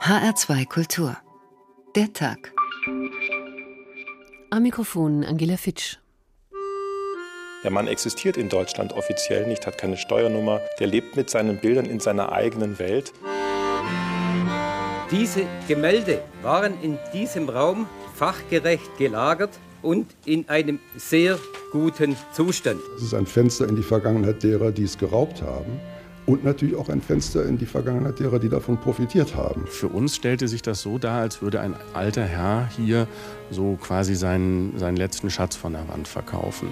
HR2 Kultur. Der Tag. Am Mikrofon Angela Fitsch. Der Mann existiert in Deutschland offiziell nicht, hat keine Steuernummer. Der lebt mit seinen Bildern in seiner eigenen Welt. Diese Gemälde waren in diesem Raum fachgerecht gelagert und in einem sehr guten Zustand. Es ist ein Fenster in die Vergangenheit derer, die es geraubt haben und natürlich auch ein Fenster in die Vergangenheit derer, die davon profitiert haben. Für uns stellte sich das so dar, als würde ein alter Herr hier so quasi seinen, seinen letzten Schatz von der Wand verkaufen.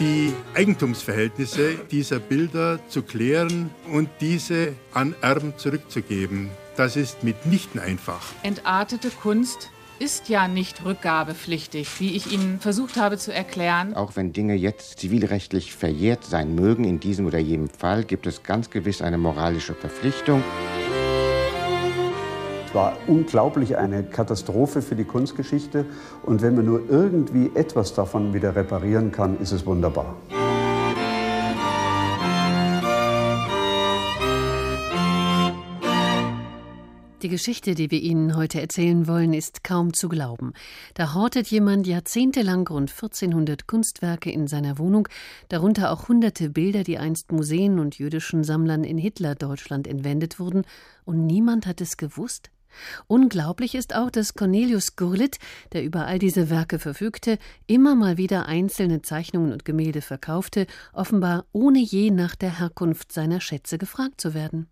Die Eigentumsverhältnisse dieser Bilder zu klären und diese an Erben zurückzugeben, das ist mitnichten einfach. Entartete Kunst ist ja nicht rückgabepflichtig, wie ich Ihnen versucht habe zu erklären. Auch wenn Dinge jetzt zivilrechtlich verjährt sein mögen, in diesem oder jenem Fall, gibt es ganz gewiss eine moralische Verpflichtung. Es war unglaublich eine Katastrophe für die Kunstgeschichte. Und wenn man nur irgendwie etwas davon wieder reparieren kann, ist es wunderbar. Die Geschichte, die wir Ihnen heute erzählen wollen, ist kaum zu glauben. Da hortet jemand jahrzehntelang rund 1400 Kunstwerke in seiner Wohnung, darunter auch hunderte Bilder, die einst Museen und jüdischen Sammlern in Hitler-Deutschland entwendet wurden, und niemand hat es gewusst? Unglaublich ist auch, dass Cornelius Gurlitt, der über all diese Werke verfügte, immer mal wieder einzelne Zeichnungen und Gemälde verkaufte, offenbar ohne je nach der Herkunft seiner Schätze gefragt zu werden.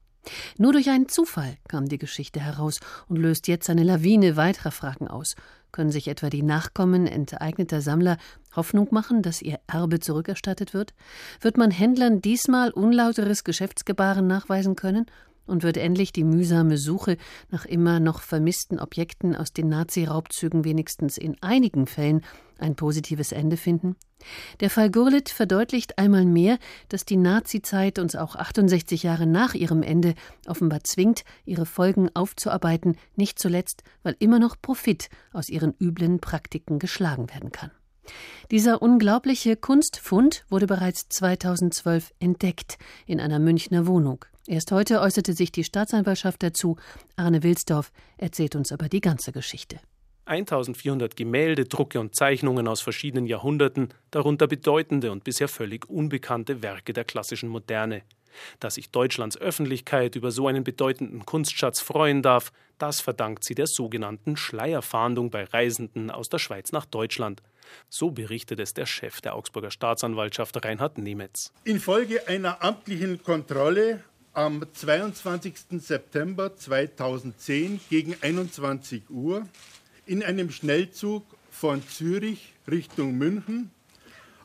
Nur durch einen Zufall kam die Geschichte heraus und löst jetzt eine Lawine weiterer Fragen aus. Können sich etwa die Nachkommen enteigneter Sammler Hoffnung machen, dass ihr Erbe zurückerstattet wird? Wird man Händlern diesmal unlauteres Geschäftsgebaren nachweisen können? Und wird endlich die mühsame Suche nach immer noch vermissten Objekten aus den Nazi-Raubzügen wenigstens in einigen Fällen ein positives Ende finden? Der Fall Gurlitt verdeutlicht einmal mehr, dass die Nazizeit uns auch 68 Jahre nach ihrem Ende offenbar zwingt, ihre Folgen aufzuarbeiten, nicht zuletzt, weil immer noch Profit aus ihren üblen Praktiken geschlagen werden kann. Dieser unglaubliche Kunstfund wurde bereits 2012 entdeckt in einer Münchner Wohnung. Erst heute äußerte sich die Staatsanwaltschaft dazu. Arne Wilsdorf erzählt uns aber die ganze Geschichte. 1400 Gemälde, Drucke und Zeichnungen aus verschiedenen Jahrhunderten, darunter bedeutende und bisher völlig unbekannte Werke der klassischen Moderne. Dass sich Deutschlands Öffentlichkeit über so einen bedeutenden Kunstschatz freuen darf, das verdankt sie der sogenannten Schleierfahndung bei Reisenden aus der Schweiz nach Deutschland. So berichtet es der Chef der Augsburger Staatsanwaltschaft Reinhard Nemetz. Infolge einer amtlichen Kontrolle am 22. September 2010 gegen 21 Uhr in einem Schnellzug von Zürich Richtung München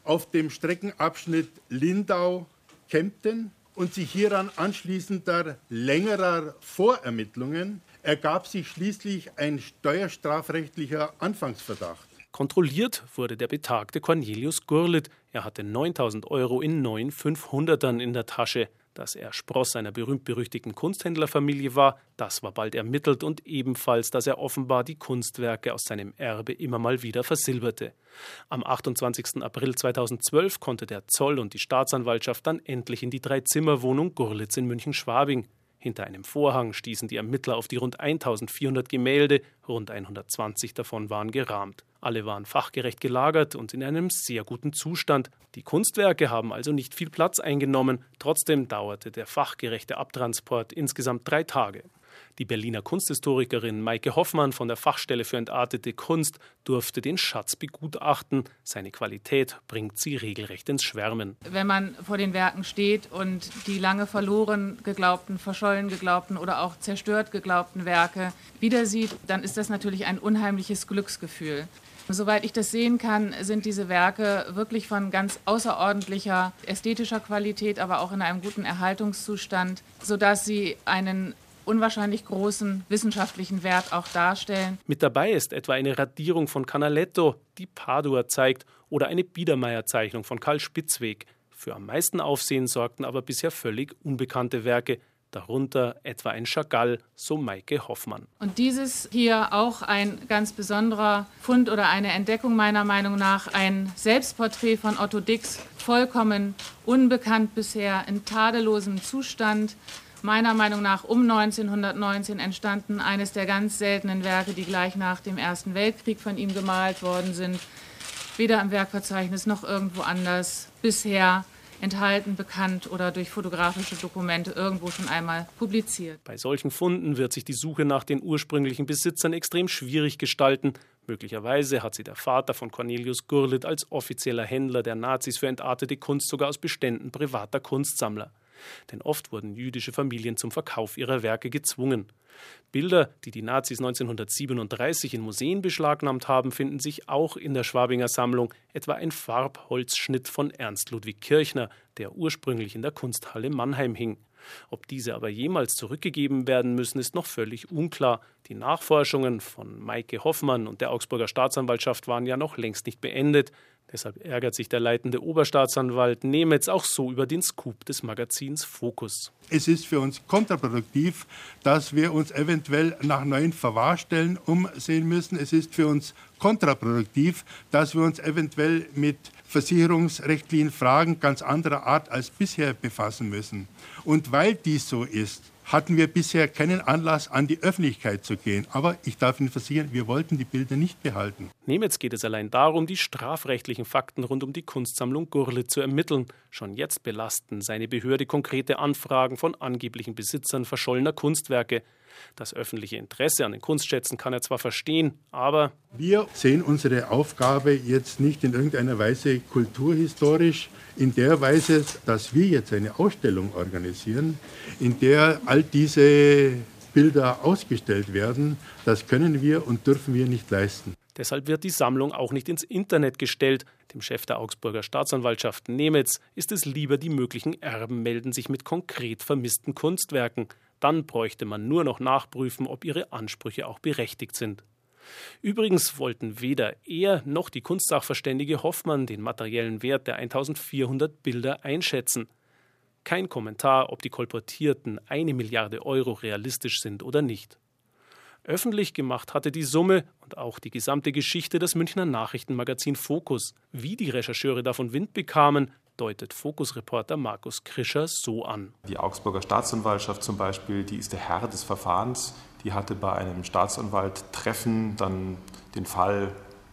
auf dem Streckenabschnitt Lindau-Kempten und sich hieran anschließender längerer Vorermittlungen ergab sich schließlich ein steuerstrafrechtlicher Anfangsverdacht. Kontrolliert wurde der betagte Cornelius Gurlitt. Er hatte 9000 Euro in neun 500ern in der Tasche. Dass er Spross einer berühmt-berüchtigten Kunsthändlerfamilie war, das war bald ermittelt und ebenfalls, dass er offenbar die Kunstwerke aus seinem Erbe immer mal wieder versilberte. Am 28. April 2012 konnte der Zoll und die Staatsanwaltschaft dann endlich in die Dreizimmerwohnung Gurlitz in München-Schwabing. Hinter einem Vorhang stießen die Ermittler auf die rund 1400 Gemälde, rund 120 davon waren gerahmt. Alle waren fachgerecht gelagert und in einem sehr guten Zustand. Die Kunstwerke haben also nicht viel Platz eingenommen, trotzdem dauerte der fachgerechte Abtransport insgesamt drei Tage. Die Berliner Kunsthistorikerin Maike Hoffmann von der Fachstelle für entartete Kunst durfte den Schatz begutachten. Seine Qualität bringt sie regelrecht ins Schwärmen. Wenn man vor den Werken steht und die lange verloren geglaubten, verschollen geglaubten oder auch zerstört geglaubten Werke wieder sieht, dann ist das natürlich ein unheimliches Glücksgefühl. Soweit ich das sehen kann, sind diese Werke wirklich von ganz außerordentlicher ästhetischer Qualität, aber auch in einem guten Erhaltungszustand, sodass sie einen unwahrscheinlich großen wissenschaftlichen Wert auch darstellen. Mit dabei ist etwa eine Radierung von Canaletto, die Padua zeigt, oder eine Biedermeier-Zeichnung von Karl Spitzweg. Für am meisten Aufsehen sorgten aber bisher völlig unbekannte Werke, darunter etwa ein Chagall, so Maike Hoffmann. Und dieses hier auch ein ganz besonderer Fund oder eine Entdeckung meiner Meinung nach, ein Selbstporträt von Otto Dix, vollkommen unbekannt bisher, in tadellosem Zustand. Meiner Meinung nach um 1919 entstanden, eines der ganz seltenen Werke, die gleich nach dem Ersten Weltkrieg von ihm gemalt worden sind. Weder im Werkverzeichnis noch irgendwo anders bisher enthalten, bekannt oder durch fotografische Dokumente irgendwo schon einmal publiziert. Bei solchen Funden wird sich die Suche nach den ursprünglichen Besitzern extrem schwierig gestalten. Möglicherweise hat sie der Vater von Cornelius Gurlitt als offizieller Händler der Nazis für entartete Kunst sogar aus Beständen privater Kunstsammler. Denn oft wurden jüdische Familien zum Verkauf ihrer Werke gezwungen. Bilder, die die Nazis 1937 in Museen beschlagnahmt haben, finden sich auch in der Schwabinger Sammlung, etwa ein Farbholzschnitt von Ernst Ludwig Kirchner, der ursprünglich in der Kunsthalle Mannheim hing. Ob diese aber jemals zurückgegeben werden müssen, ist noch völlig unklar. Die Nachforschungen von Maike Hoffmann und der Augsburger Staatsanwaltschaft waren ja noch längst nicht beendet. Deshalb ärgert sich der leitende Oberstaatsanwalt Nemetz auch so über den Scoop des Magazins Focus. Es ist für uns kontraproduktiv, dass wir uns eventuell nach neuen Verwahrstellen umsehen müssen. Es ist für uns kontraproduktiv, dass wir uns eventuell mit versicherungsrechtlichen Fragen ganz anderer Art als bisher befassen müssen. Und weil dies so ist, hatten wir bisher keinen Anlass, an die Öffentlichkeit zu gehen. Aber ich darf Ihnen versichern, wir wollten die Bilder nicht behalten. Nemetz geht es allein darum, die strafrechtlichen Fakten rund um die Kunstsammlung Gurle zu ermitteln. Schon jetzt belasten seine Behörde konkrete Anfragen von angeblichen Besitzern verschollener Kunstwerke. Das öffentliche Interesse an den Kunstschätzen kann er zwar verstehen, aber wir sehen unsere Aufgabe jetzt nicht in irgendeiner Weise kulturhistorisch, in der Weise, dass wir jetzt eine Ausstellung organisieren, in der all diese Bilder ausgestellt werden. Das können wir und dürfen wir nicht leisten. Deshalb wird die Sammlung auch nicht ins Internet gestellt. Dem Chef der Augsburger Staatsanwaltschaft Nemetz ist es lieber, die möglichen Erben melden sich mit konkret vermissten Kunstwerken. Dann bräuchte man nur noch nachprüfen, ob ihre Ansprüche auch berechtigt sind. Übrigens wollten weder er noch die Kunstsachverständige Hoffmann den materiellen Wert der 1400 Bilder einschätzen. Kein Kommentar, ob die kolportierten eine Milliarde Euro realistisch sind oder nicht. Öffentlich gemacht hatte die Summe und auch die gesamte Geschichte das Münchner Nachrichtenmagazin Focus. Wie die Rechercheure davon Wind bekamen, deutet Fokus-Reporter Markus Krischer so an. Die Augsburger Staatsanwaltschaft zum Beispiel, die ist der Herr des Verfahrens. Die hatte bei einem Staatsanwalt-Treffen dann den Fall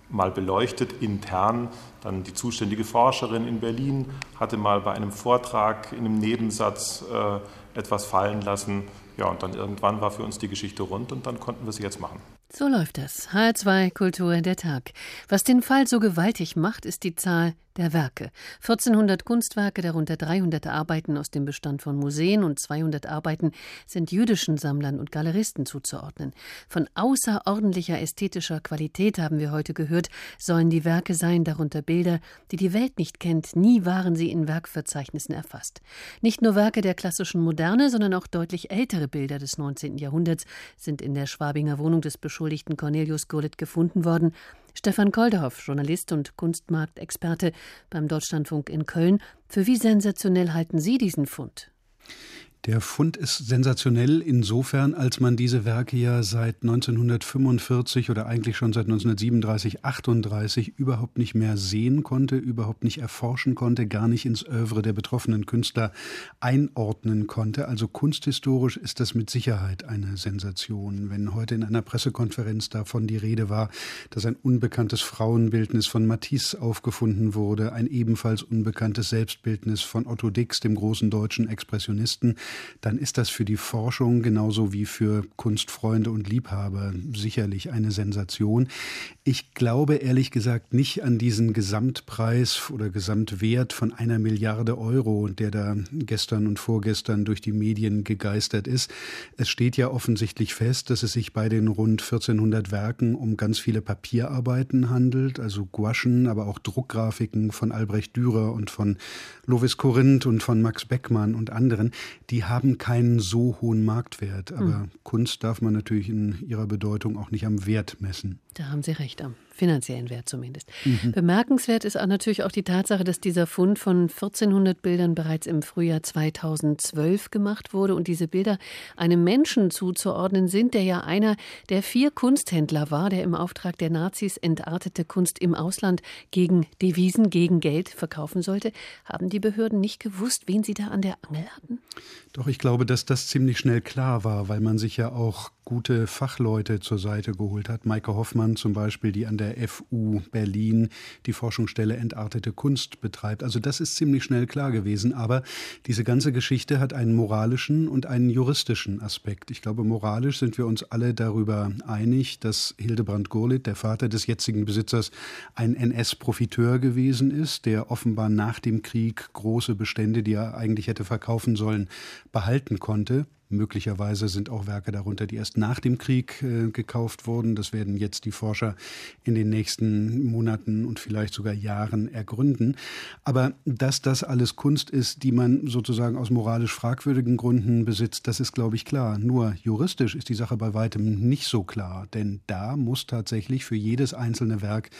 mal beleuchtet intern. Dann die zuständige Forscherin in Berlin hatte mal bei einem Vortrag in einem Nebensatz äh, etwas fallen lassen. Ja, und dann irgendwann war für uns die Geschichte rund und dann konnten wir sie jetzt machen. So läuft das. HR2 Kultur der Tag. Was den Fall so gewaltig macht, ist die Zahl der Werke. 1400 Kunstwerke, darunter 300 Arbeiten aus dem Bestand von Museen und 200 Arbeiten sind jüdischen Sammlern und Galeristen zuzuordnen. Von außerordentlicher ästhetischer Qualität haben wir heute gehört, sollen die Werke sein, darunter Bilder, die die Welt nicht kennt. Nie waren sie in Werkverzeichnissen erfasst. Nicht nur Werke der klassischen Moderne, sondern auch deutlich ältere Bilder des 19. Jahrhunderts sind in der Schwabinger Wohnung des Beschuldigten Cornelius Gurlitt gefunden worden. Stefan Kolderhoff, Journalist und Kunstmarktexperte beim Deutschlandfunk in Köln. Für wie sensationell halten Sie diesen Fund? Der Fund ist sensationell insofern, als man diese Werke ja seit 1945 oder eigentlich schon seit 1937, 38 überhaupt nicht mehr sehen konnte, überhaupt nicht erforschen konnte, gar nicht ins Övre der betroffenen Künstler einordnen konnte. Also kunsthistorisch ist das mit Sicherheit eine Sensation. Wenn heute in einer Pressekonferenz davon die Rede war, dass ein unbekanntes Frauenbildnis von Matisse aufgefunden wurde, ein ebenfalls unbekanntes Selbstbildnis von Otto Dix, dem großen deutschen Expressionisten, dann ist das für die Forschung genauso wie für Kunstfreunde und Liebhaber sicherlich eine Sensation. Ich glaube ehrlich gesagt nicht an diesen Gesamtpreis oder Gesamtwert von einer Milliarde Euro, der da gestern und vorgestern durch die Medien gegeistert ist. Es steht ja offensichtlich fest, dass es sich bei den rund 1400 Werken um ganz viele Papierarbeiten handelt, also Gouachen, aber auch Druckgrafiken von Albrecht Dürer und von Lovis Corinth und von Max Beckmann und anderen. Die haben keinen so hohen Marktwert. Aber mhm. Kunst darf man natürlich in ihrer Bedeutung auch nicht am Wert messen. Da haben Sie recht, am finanziellen Wert zumindest. Mhm. Bemerkenswert ist auch natürlich auch die Tatsache, dass dieser Fund von 1400 Bildern bereits im Frühjahr 2012 gemacht wurde und diese Bilder einem Menschen zuzuordnen sind, der ja einer der vier Kunsthändler war, der im Auftrag der Nazis entartete Kunst im Ausland gegen Devisen, gegen Geld verkaufen sollte. Haben die Behörden nicht gewusst, wen sie da an der Angel hatten? Doch ich glaube, dass das ziemlich schnell klar war, weil man sich ja auch gute Fachleute zur Seite geholt hat. Maike Hoffmann zum Beispiel, die an der FU Berlin die Forschungsstelle Entartete Kunst betreibt. Also das ist ziemlich schnell klar gewesen. Aber diese ganze Geschichte hat einen moralischen und einen juristischen Aspekt. Ich glaube, moralisch sind wir uns alle darüber einig, dass Hildebrand Gurlitt, der Vater des jetzigen Besitzers, ein NS-Profiteur gewesen ist, der offenbar nach dem Krieg große Bestände, die er eigentlich hätte verkaufen sollen, behalten konnte. Möglicherweise sind auch Werke darunter, die erst nach dem Krieg äh, gekauft wurden. Das werden jetzt die Forscher in den nächsten Monaten und vielleicht sogar Jahren ergründen. Aber dass das alles Kunst ist, die man sozusagen aus moralisch fragwürdigen Gründen besitzt, das ist, glaube ich, klar. Nur juristisch ist die Sache bei weitem nicht so klar. Denn da muss tatsächlich für jedes einzelne Werk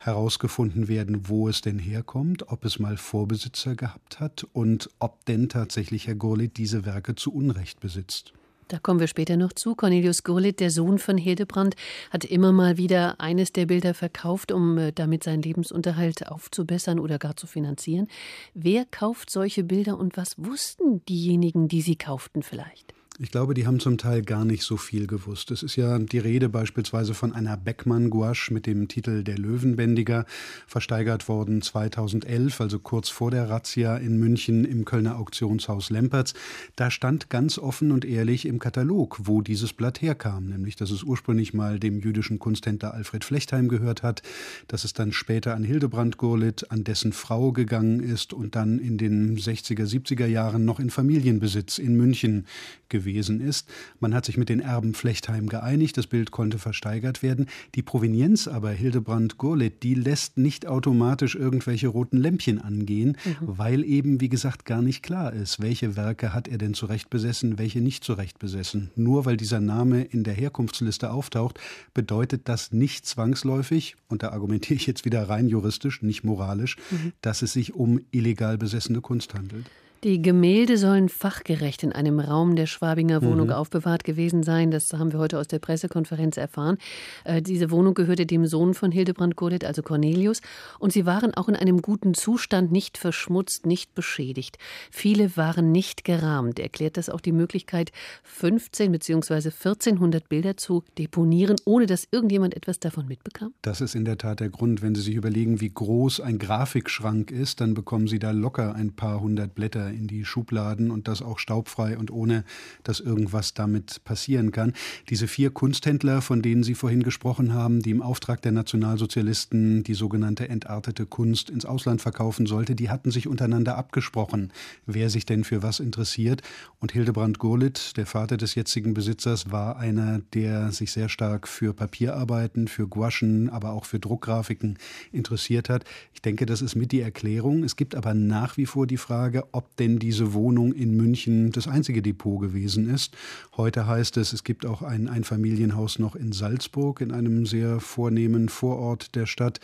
herausgefunden werden, wo es denn herkommt, ob es mal Vorbesitzer gehabt hat und ob denn tatsächlich Herr Gurlitt diese Werke zu Unrecht besitzt besitzt. Da kommen wir später noch zu. Cornelius Gurlitt, der Sohn von Hildebrand, hat immer mal wieder eines der Bilder verkauft, um äh, damit seinen Lebensunterhalt aufzubessern oder gar zu finanzieren. Wer kauft solche Bilder und was wussten diejenigen, die sie kauften vielleicht? Ich glaube, die haben zum Teil gar nicht so viel gewusst. Es ist ja die Rede beispielsweise von einer Beckmann-Gouache mit dem Titel Der Löwenbändiger, versteigert worden 2011, also kurz vor der Razzia in München im Kölner Auktionshaus Lempertz. Da stand ganz offen und ehrlich im Katalog, wo dieses Blatt herkam, nämlich, dass es ursprünglich mal dem jüdischen Kunsthändler Alfred Flechtheim gehört hat, dass es dann später an Hildebrand Gurlitt, an dessen Frau gegangen ist und dann in den 60er, 70er Jahren noch in Familienbesitz in München gewesen ist. Man hat sich mit den Erben Flechtheim geeinigt, das Bild konnte versteigert werden. Die Provenienz aber Hildebrand Gurlitt, die lässt nicht automatisch irgendwelche roten Lämpchen angehen, mhm. weil eben, wie gesagt, gar nicht klar ist, welche Werke hat er denn zurecht besessen, welche nicht zurecht besessen. Nur weil dieser Name in der Herkunftsliste auftaucht, bedeutet das nicht zwangsläufig, und da argumentiere ich jetzt wieder rein juristisch, nicht moralisch, mhm. dass es sich um illegal besessene Kunst handelt. Die Gemälde sollen fachgerecht in einem Raum der Schwabinger Wohnung mhm. aufbewahrt gewesen sein. Das haben wir heute aus der Pressekonferenz erfahren. Äh, diese Wohnung gehörte dem Sohn von Hildebrand Gurlitt, also Cornelius. Und sie waren auch in einem guten Zustand, nicht verschmutzt, nicht beschädigt. Viele waren nicht gerahmt. Erklärt das auch die Möglichkeit, 15 bzw. 1400 Bilder zu deponieren, ohne dass irgendjemand etwas davon mitbekam? Das ist in der Tat der Grund. Wenn Sie sich überlegen, wie groß ein Grafikschrank ist, dann bekommen Sie da locker ein paar hundert Blätter in die Schubladen und das auch staubfrei und ohne, dass irgendwas damit passieren kann. Diese vier Kunsthändler, von denen Sie vorhin gesprochen haben, die im Auftrag der Nationalsozialisten die sogenannte entartete Kunst ins Ausland verkaufen sollte, die hatten sich untereinander abgesprochen, wer sich denn für was interessiert. Und Hildebrand Gurlitt, der Vater des jetzigen Besitzers, war einer, der sich sehr stark für Papierarbeiten, für Gouachen, aber auch für Druckgrafiken interessiert hat. Ich denke, das ist mit die Erklärung. Es gibt aber nach wie vor die Frage, ob denn diese Wohnung in München das einzige Depot gewesen ist. Heute heißt es, es gibt auch ein Einfamilienhaus noch in Salzburg, in einem sehr vornehmen Vorort der Stadt.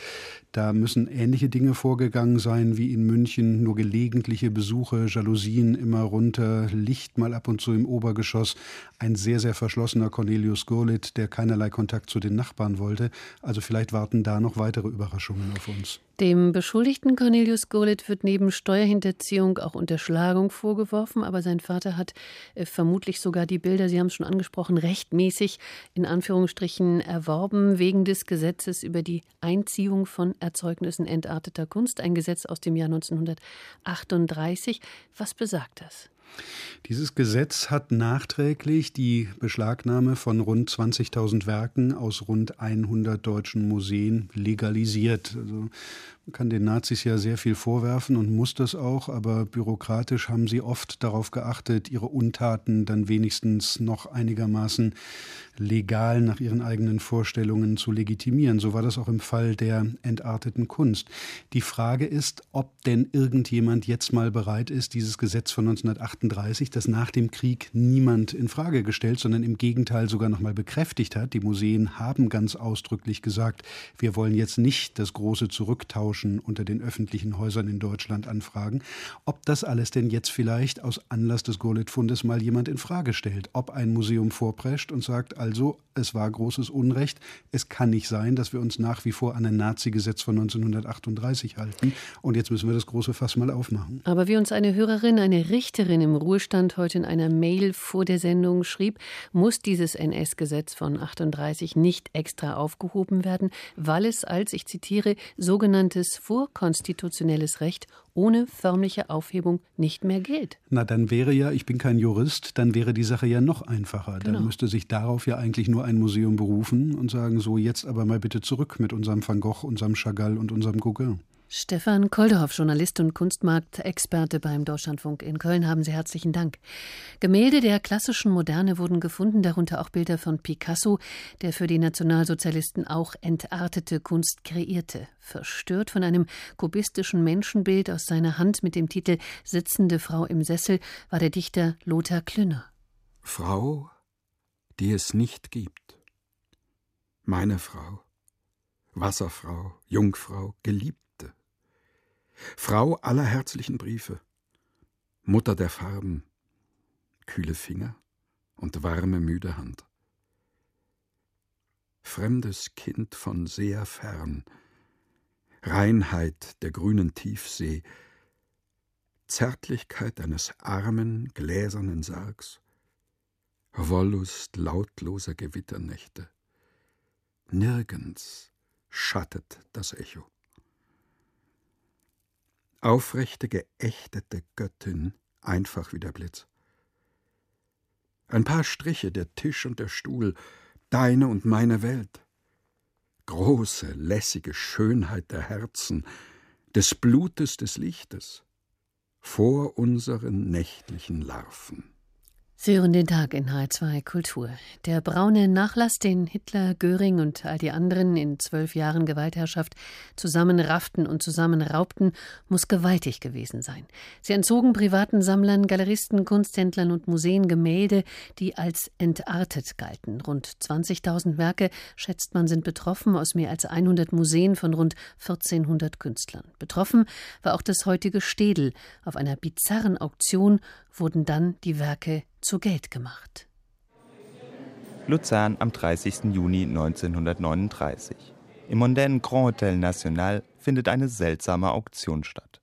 Da müssen ähnliche Dinge vorgegangen sein wie in München, nur gelegentliche Besuche, Jalousien immer runter, Licht mal ab und zu im Obergeschoss. Ein sehr, sehr verschlossener Cornelius Gurlitt, der keinerlei Kontakt zu den Nachbarn wollte. Also vielleicht warten da noch weitere Überraschungen auf uns. Dem Beschuldigten Cornelius Gurlitt wird neben Steuerhinterziehung auch Unterschlagung vorgeworfen, aber sein Vater hat äh, vermutlich sogar die Bilder, Sie haben es schon angesprochen, rechtmäßig in Anführungsstrichen erworben wegen des Gesetzes über die Einziehung von Erzeugnissen entarteter Kunst, ein Gesetz aus dem Jahr 1938. Was besagt das? Dieses Gesetz hat nachträglich die Beschlagnahme von rund 20.000 Werken aus rund 100 deutschen Museen legalisiert. Also kann den Nazis ja sehr viel vorwerfen und muss das auch, aber bürokratisch haben sie oft darauf geachtet, ihre Untaten dann wenigstens noch einigermaßen legal nach ihren eigenen Vorstellungen zu legitimieren. So war das auch im Fall der entarteten Kunst. Die Frage ist, ob denn irgendjemand jetzt mal bereit ist, dieses Gesetz von 1938, das nach dem Krieg niemand in Frage gestellt, sondern im Gegenteil sogar noch mal bekräftigt hat. Die Museen haben ganz ausdrücklich gesagt, wir wollen jetzt nicht das große Zurücktauschen unter den öffentlichen Häusern in Deutschland anfragen. Ob das alles denn jetzt vielleicht aus Anlass des Gurlitt-Fundes mal jemand in Frage stellt, ob ein Museum vorprescht und sagt, also, es war großes Unrecht. Es kann nicht sein, dass wir uns nach wie vor an ein Nazi-Gesetz von 1938 halten. Und jetzt müssen wir das große Fass mal aufmachen. Aber wie uns eine Hörerin, eine Richterin im Ruhestand heute in einer Mail vor der Sendung schrieb, muss dieses NS-Gesetz von 38 nicht extra aufgehoben werden, weil es als, ich zitiere, sogenanntes vorkonstitutionelles Recht ohne förmliche Aufhebung nicht mehr gilt. Na, dann wäre ja, ich bin kein Jurist, dann wäre die Sache ja noch einfacher. Genau. Dann müsste sich darauf ja eigentlich nur ein Museum berufen und sagen, so jetzt aber mal bitte zurück mit unserem Van Gogh, unserem Chagall und unserem Gauguin. Stefan Kolderhoff, Journalist und Kunstmarktexperte beim Deutschlandfunk in Köln, haben Sie herzlichen Dank. Gemälde der klassischen Moderne wurden gefunden, darunter auch Bilder von Picasso, der für die Nationalsozialisten auch entartete Kunst kreierte. Verstört von einem kubistischen Menschenbild aus seiner Hand mit dem Titel Sitzende Frau im Sessel war der Dichter Lothar Klünner. Frau, die es nicht gibt. Meine Frau, Wasserfrau, Jungfrau, geliebt Frau aller herzlichen Briefe, Mutter der Farben, kühle Finger und warme, müde Hand. Fremdes Kind von sehr fern, Reinheit der grünen Tiefsee, Zärtlichkeit eines armen, gläsernen Sargs, Wollust lautloser Gewitternächte. Nirgends schattet das Echo aufrechte, geächtete Göttin, einfach wie der Blitz. Ein paar Striche, der Tisch und der Stuhl, deine und meine Welt. Große, lässige Schönheit der Herzen, des Blutes des Lichtes, vor unseren nächtlichen Larven. Sie hören den Tag in H2 Kultur. Der braune Nachlass, den Hitler, Göring und all die anderen in zwölf Jahren Gewaltherrschaft zusammenrafften und zusammenraubten, muss gewaltig gewesen sein. Sie entzogen privaten Sammlern, Galeristen, Kunsthändlern und Museen Gemälde, die als entartet galten. Rund 20.000 Werke, schätzt man, sind betroffen aus mehr als 100 Museen von rund 1400 Künstlern. Betroffen war auch das heutige Städel. Auf einer bizarren Auktion wurden dann die Werke zu Geld gemacht. Luzern am 30. Juni 1939. Im mondänen Grand Hotel National findet eine seltsame Auktion statt.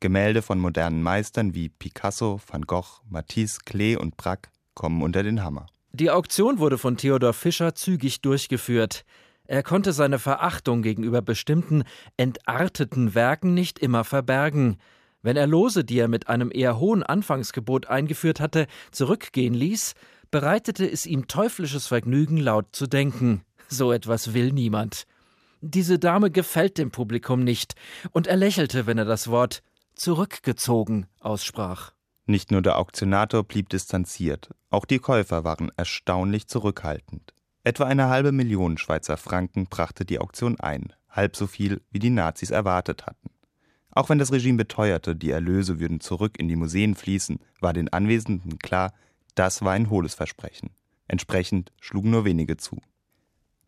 Gemälde von modernen Meistern wie Picasso, Van Gogh, Matisse, Klee und Braque kommen unter den Hammer. Die Auktion wurde von Theodor Fischer zügig durchgeführt. Er konnte seine Verachtung gegenüber bestimmten entarteten Werken nicht immer verbergen. Wenn er Lose, die er mit einem eher hohen Anfangsgebot eingeführt hatte, zurückgehen ließ, bereitete es ihm teuflisches Vergnügen, laut zu denken. So etwas will niemand. Diese Dame gefällt dem Publikum nicht, und er lächelte, wenn er das Wort zurückgezogen aussprach. Nicht nur der Auktionator blieb distanziert, auch die Käufer waren erstaunlich zurückhaltend. Etwa eine halbe Million Schweizer Franken brachte die Auktion ein, halb so viel, wie die Nazis erwartet hatten. Auch wenn das Regime beteuerte, die Erlöse würden zurück in die Museen fließen, war den Anwesenden klar, das war ein hohles Versprechen. Entsprechend schlugen nur wenige zu.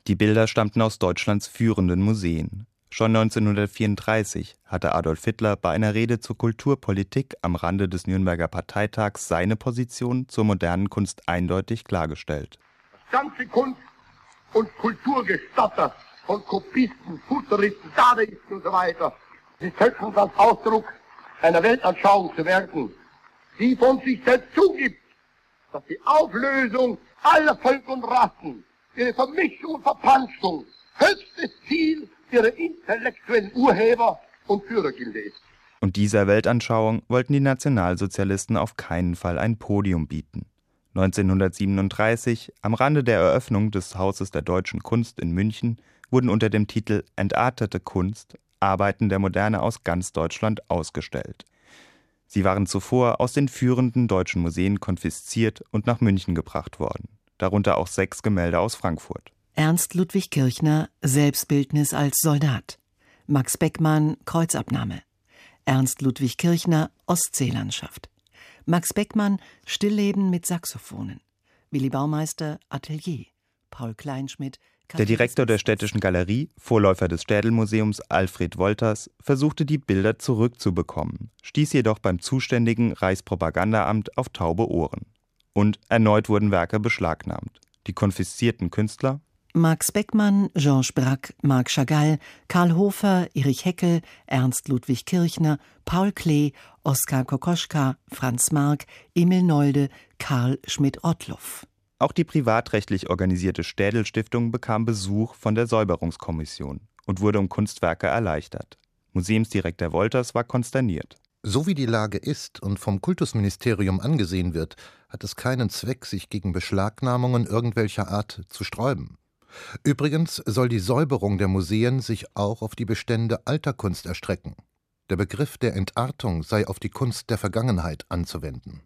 Die Bilder stammten aus Deutschlands führenden Museen. Schon 1934 hatte Adolf Hitler bei einer Rede zur Kulturpolitik am Rande des Nürnberger Parteitags seine Position zur modernen Kunst eindeutig klargestellt. Das ganze Kunst- und Kulturgestotter von Kopisten, Futuristen, Dadaisten und so Sie setzen als Ausdruck einer Weltanschauung zu werden, die von sich selbst zugibt, dass die Auflösung aller Völker und Rassen, ihre Vermischung und Verpanschung höchstes Ziel ihrer intellektuellen Urheber und Führergilde ist. Und dieser Weltanschauung wollten die Nationalsozialisten auf keinen Fall ein Podium bieten. 1937, am Rande der Eröffnung des Hauses der deutschen Kunst in München, wurden unter dem Titel Entartete Kunst Arbeiten der Moderne aus ganz Deutschland ausgestellt. Sie waren zuvor aus den führenden deutschen Museen konfisziert und nach München gebracht worden, darunter auch sechs Gemälde aus Frankfurt. Ernst Ludwig Kirchner Selbstbildnis als Soldat. Max Beckmann Kreuzabnahme. Ernst Ludwig Kirchner Ostseelandschaft. Max Beckmann Stillleben mit Saxophonen. Willi Baumeister Atelier. Paul Kleinschmidt der Direktor der Städtischen Galerie, Vorläufer des Städelmuseums Alfred Wolters, versuchte die Bilder zurückzubekommen, stieß jedoch beim zuständigen Reichspropagandaamt auf taube Ohren. Und erneut wurden Werke beschlagnahmt. Die konfiszierten Künstler Max Beckmann, Georges Braque, Marc Chagall, Karl Hofer, Erich Heckel, Ernst Ludwig Kirchner, Paul Klee, Oskar Kokoschka, Franz Marc, Emil Nolde, Karl Schmidt-Ottloff. Auch die privatrechtlich organisierte Städel-Stiftung bekam Besuch von der Säuberungskommission und wurde um Kunstwerke erleichtert. Museumsdirektor Wolters war konsterniert. So wie die Lage ist und vom Kultusministerium angesehen wird, hat es keinen Zweck, sich gegen Beschlagnahmungen irgendwelcher Art zu sträuben. Übrigens soll die Säuberung der Museen sich auch auf die Bestände alter Kunst erstrecken. Der Begriff der Entartung sei auf die Kunst der Vergangenheit anzuwenden.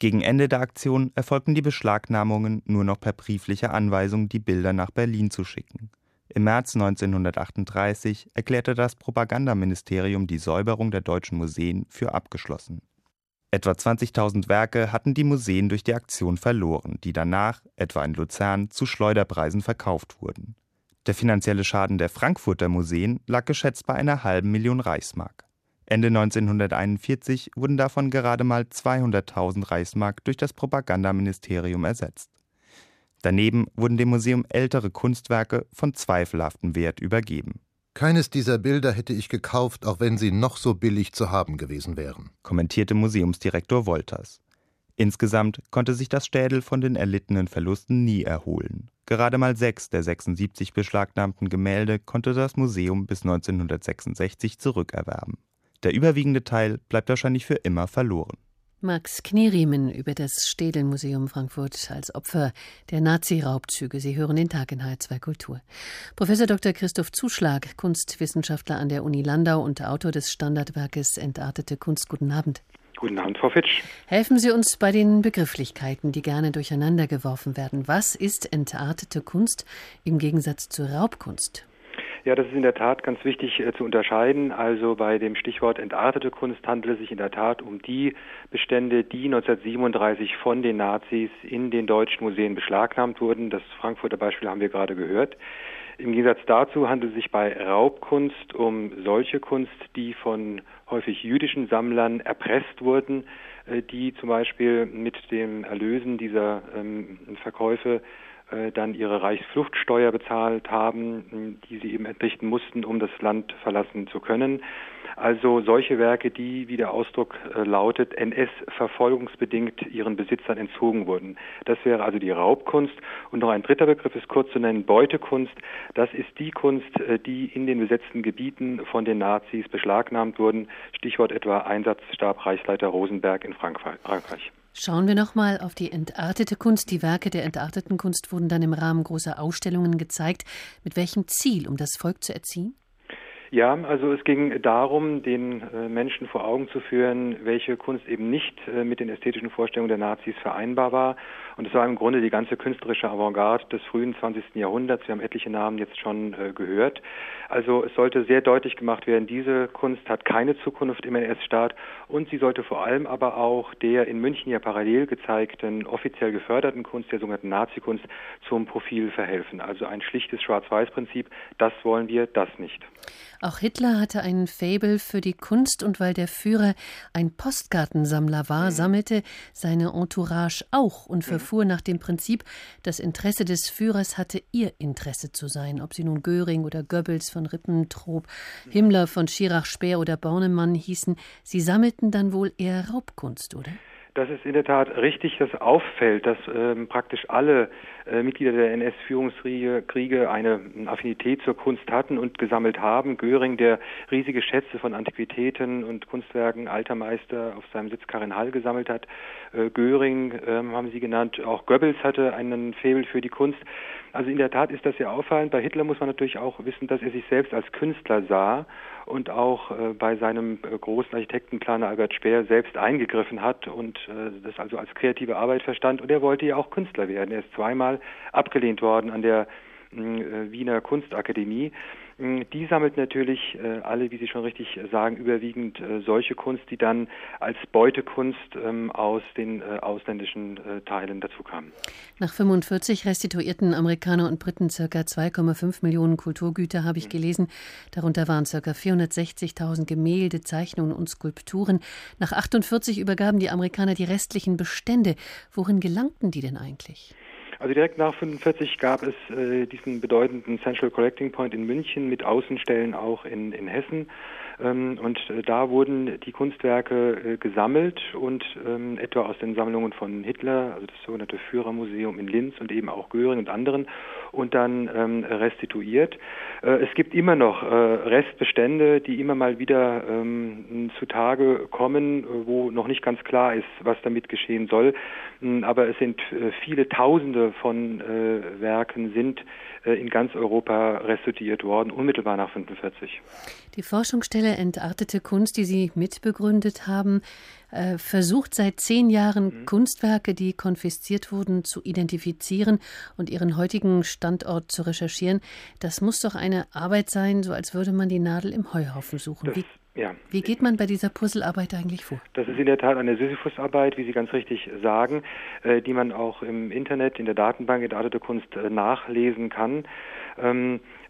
Gegen Ende der Aktion erfolgten die Beschlagnahmungen nur noch per brieflicher Anweisung, die Bilder nach Berlin zu schicken. Im März 1938 erklärte das Propagandaministerium die Säuberung der deutschen Museen für abgeschlossen. Etwa 20.000 Werke hatten die Museen durch die Aktion verloren, die danach, etwa in Luzern, zu Schleuderpreisen verkauft wurden. Der finanzielle Schaden der Frankfurter Museen lag geschätzt bei einer halben Million Reichsmark. Ende 1941 wurden davon gerade mal 200.000 Reichsmark durch das Propagandaministerium ersetzt. Daneben wurden dem Museum ältere Kunstwerke von zweifelhaftem Wert übergeben. Keines dieser Bilder hätte ich gekauft, auch wenn sie noch so billig zu haben gewesen wären, kommentierte Museumsdirektor Wolters. Insgesamt konnte sich das Städel von den erlittenen Verlusten nie erholen. Gerade mal sechs der 76 beschlagnahmten Gemälde konnte das Museum bis 1966 zurückerwerben. Der überwiegende Teil bleibt wahrscheinlich für immer verloren. Max Knieriemen über das Städelmuseum Frankfurt als Opfer der Nazi-Raubzüge. Sie hören den Tag in H2 Kultur. Professor Dr. Christoph Zuschlag, Kunstwissenschaftler an der Uni Landau und Autor des Standardwerkes Entartete Kunst. Guten Abend. Guten Abend, Frau Fitsch. Helfen Sie uns bei den Begrifflichkeiten, die gerne durcheinander geworfen werden. Was ist entartete Kunst im Gegensatz zur Raubkunst? Ja, das ist in der Tat ganz wichtig äh, zu unterscheiden. Also bei dem Stichwort entartete Kunst handelt es sich in der Tat um die Bestände, die 1937 von den Nazis in den deutschen Museen beschlagnahmt wurden. Das Frankfurter Beispiel haben wir gerade gehört. Im Gegensatz dazu handelt es sich bei Raubkunst um solche Kunst, die von häufig jüdischen Sammlern erpresst wurden, äh, die zum Beispiel mit dem Erlösen dieser ähm, Verkäufe dann ihre Reichsfluchtsteuer bezahlt haben, die sie eben entrichten mussten, um das Land verlassen zu können. Also solche Werke, die, wie der Ausdruck äh, lautet, NS-verfolgungsbedingt ihren Besitzern entzogen wurden. Das wäre also die Raubkunst. Und noch ein dritter Begriff ist kurz zu nennen, Beutekunst. Das ist die Kunst, äh, die in den besetzten Gebieten von den Nazis beschlagnahmt wurden. Stichwort etwa Einsatzstab Reichsleiter Rosenberg in Frankreich. Schauen wir nochmal auf die entartete Kunst. Die Werke der entarteten Kunst wurden dann im Rahmen großer Ausstellungen gezeigt. Mit welchem Ziel? Um das Volk zu erziehen? Ja, also es ging darum, den äh, Menschen vor Augen zu führen, welche Kunst eben nicht äh, mit den ästhetischen Vorstellungen der Nazis vereinbar war und es war im Grunde die ganze künstlerische Avantgarde des frühen 20. Jahrhunderts. Wir haben etliche Namen jetzt schon äh, gehört. Also es sollte sehr deutlich gemacht werden, diese Kunst hat keine Zukunft im NS-Staat und sie sollte vor allem aber auch der in München ja parallel gezeigten, offiziell geförderten Kunst, der sogenannten Nazi-Kunst, zum Profil verhelfen. Also ein schlichtes Schwarz-Weiß-Prinzip, das wollen wir, das nicht. Auch Hitler hatte ein Faible für die Kunst und weil der Führer ein Postkartensammler war, mhm. sammelte seine Entourage auch und für fuhr nach dem Prinzip, das Interesse des Führers hatte ihr Interesse zu sein, ob sie nun Göring oder Goebbels von Ribbentrop, Himmler von Schirach-Speer oder Bornemann hießen, sie sammelten dann wohl eher Raubkunst, oder? Das ist in der Tat richtig, dass auffällt, dass ähm, praktisch alle Mitglieder der NS-Führungskriege eine Affinität zur Kunst hatten und gesammelt haben. Göring, der riesige Schätze von Antiquitäten und Kunstwerken alter Meister auf seinem Sitz Karin Hall gesammelt hat. Äh, Göring ähm, haben Sie genannt, auch Goebbels hatte einen Faible für die Kunst. Also in der Tat ist das sehr auffallend. Bei Hitler muss man natürlich auch wissen, dass er sich selbst als Künstler sah und auch äh, bei seinem äh, großen Architektenplaner Albert Speer selbst eingegriffen hat und äh, das also als kreative Arbeit verstand. Und er wollte ja auch Künstler werden. Er ist zweimal abgelehnt worden an der äh, Wiener Kunstakademie. Mm, die sammelt natürlich äh, alle, wie Sie schon richtig sagen, überwiegend äh, solche Kunst, die dann als Beutekunst ähm, aus den ausländischen Teilen dazu kam. Nach 45 restituierten Amerikaner und Briten ca. 2,5 Millionen Kulturgüter, habe ich mhm. gelesen. Darunter waren ca. 460.000 Gemälde, Zeichnungen und Skulpturen. Nach 48 übergaben die Amerikaner die restlichen Bestände. Worin gelangten die denn eigentlich? Also direkt nach 45 gab es äh, diesen bedeutenden Central Collecting Point in München mit Außenstellen auch in, in Hessen. Ähm, und äh, da wurden die Kunstwerke äh, gesammelt und ähm, etwa aus den Sammlungen von Hitler, also das sogenannte Führermuseum in Linz und eben auch Göring und anderen, und dann ähm, restituiert. Äh, es gibt immer noch Restbestände, die immer mal wieder zutage kommen, wo noch nicht ganz klar ist, was damit geschehen soll. Hm, aber es sind viele Tausende von Werken sind in ganz Europa restituiert worden, unmittelbar nach 45. Die Forschungsstelle Entartete Kunst, die Sie mitbegründet haben, äh, versucht seit zehn Jahren mhm. Kunstwerke, die konfisziert wurden, zu identifizieren und ihren heutigen Standort zu recherchieren. Das muss doch eine Arbeit sein, so als würde man die Nadel im Heuhaufen suchen. Wie, ja. wie geht man bei dieser Puzzlearbeit eigentlich vor? Das ist in der Tat eine Sisyphusarbeit, wie Sie ganz richtig sagen, äh, die man auch im Internet, in der Datenbank Entartete Kunst äh, nachlesen kann.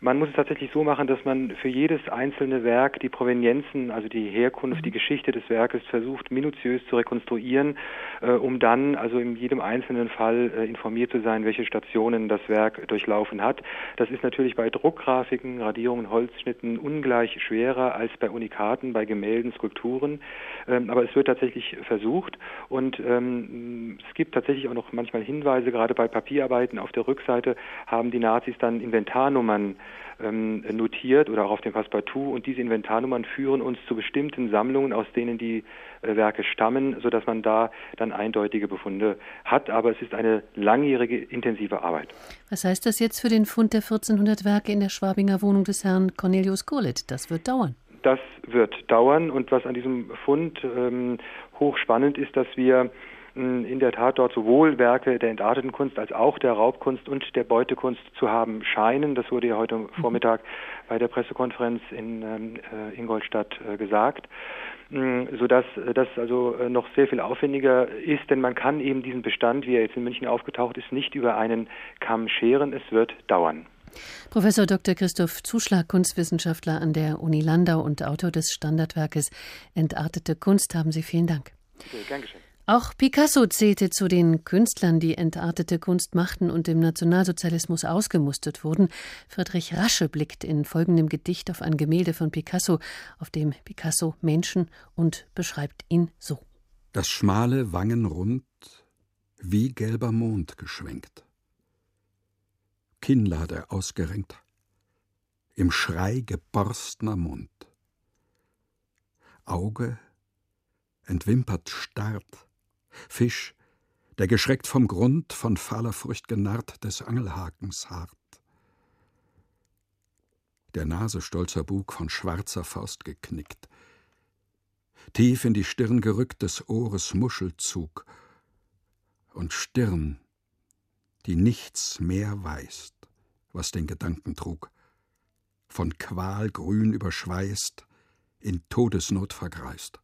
Man muss es tatsächlich so machen, dass man für jedes einzelne Werk die Provenienzen, also die Herkunft, die Geschichte des Werkes versucht, minutiös zu rekonstruieren, äh, um dann also in jedem einzelnen Fall äh, informiert zu sein, welche Stationen das Werk durchlaufen hat. Das ist natürlich bei Druckgrafiken, Radierungen, Holzschnitten ungleich schwerer als bei Unikaten, bei Gemälden, Skulpturen. Ähm, aber es wird tatsächlich versucht und ähm, es gibt tatsächlich auch noch manchmal Hinweise, gerade bei Papierarbeiten auf der Rückseite haben die Nazis dann Inventarnummern ähm, notiert oder auch auf dem Passepartout und diese Inventarnummern führen uns zu bestimmten Sammlungen, aus denen die äh, Werke stammen, sodass man da dann eindeutige Befunde hat. Aber es ist eine langjährige, intensive Arbeit. Was heißt das jetzt für den Fund der 1400 Werke in der Schwabinger Wohnung des Herrn Cornelius Gurlitt? Das wird dauern. Das wird dauern und was an diesem Fund ähm, hochspannend ist, dass wir in der Tat dort sowohl Werke der entarteten Kunst als auch der Raubkunst und der Beutekunst zu haben scheinen. Das wurde ja heute mhm. Vormittag bei der Pressekonferenz in ähm, äh, Ingolstadt äh, gesagt sodass das also äh, noch sehr viel aufwendiger ist, denn man kann eben diesen Bestand, wie er jetzt in München aufgetaucht ist, nicht über einen Kamm scheren. Es wird dauern. Professor Dr. Christoph Zuschlag, Kunstwissenschaftler an der Uni Landau und Autor des Standardwerkes Entartete Kunst, haben Sie vielen Dank. Bitte, gern geschehen. Auch Picasso zählte zu den Künstlern, die entartete Kunst machten und im Nationalsozialismus ausgemustert wurden. Friedrich Rasche blickt in folgendem Gedicht auf ein Gemälde von Picasso, auf dem Picasso Menschen und beschreibt ihn so. Das schmale Wangenrund wie gelber Mond geschwenkt. Kinnlade ausgerenkt, im Schrei geborstner Mund. Auge entwimpert starrt, Fisch, der geschreckt vom Grund, von fahler Furcht genarrt, des Angelhakens hart. Der Nase stolzer Bug von schwarzer Faust geknickt. Tief in die Stirn gerückt des Ohres Muschelzug und Stirn, die nichts mehr weiß, was den Gedanken trug, von Qual grün überschweißt, in Todesnot vergreist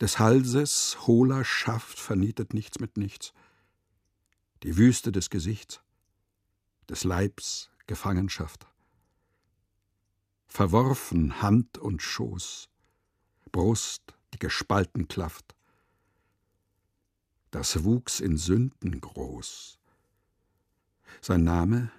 des Halses hohler Schaft vernietet nichts mit nichts. Die Wüste des Gesichts, des Leibs Gefangenschaft. Verworfen Hand und Schoß, Brust, die gespalten klafft. Das wuchs in Sünden groß. Sein Name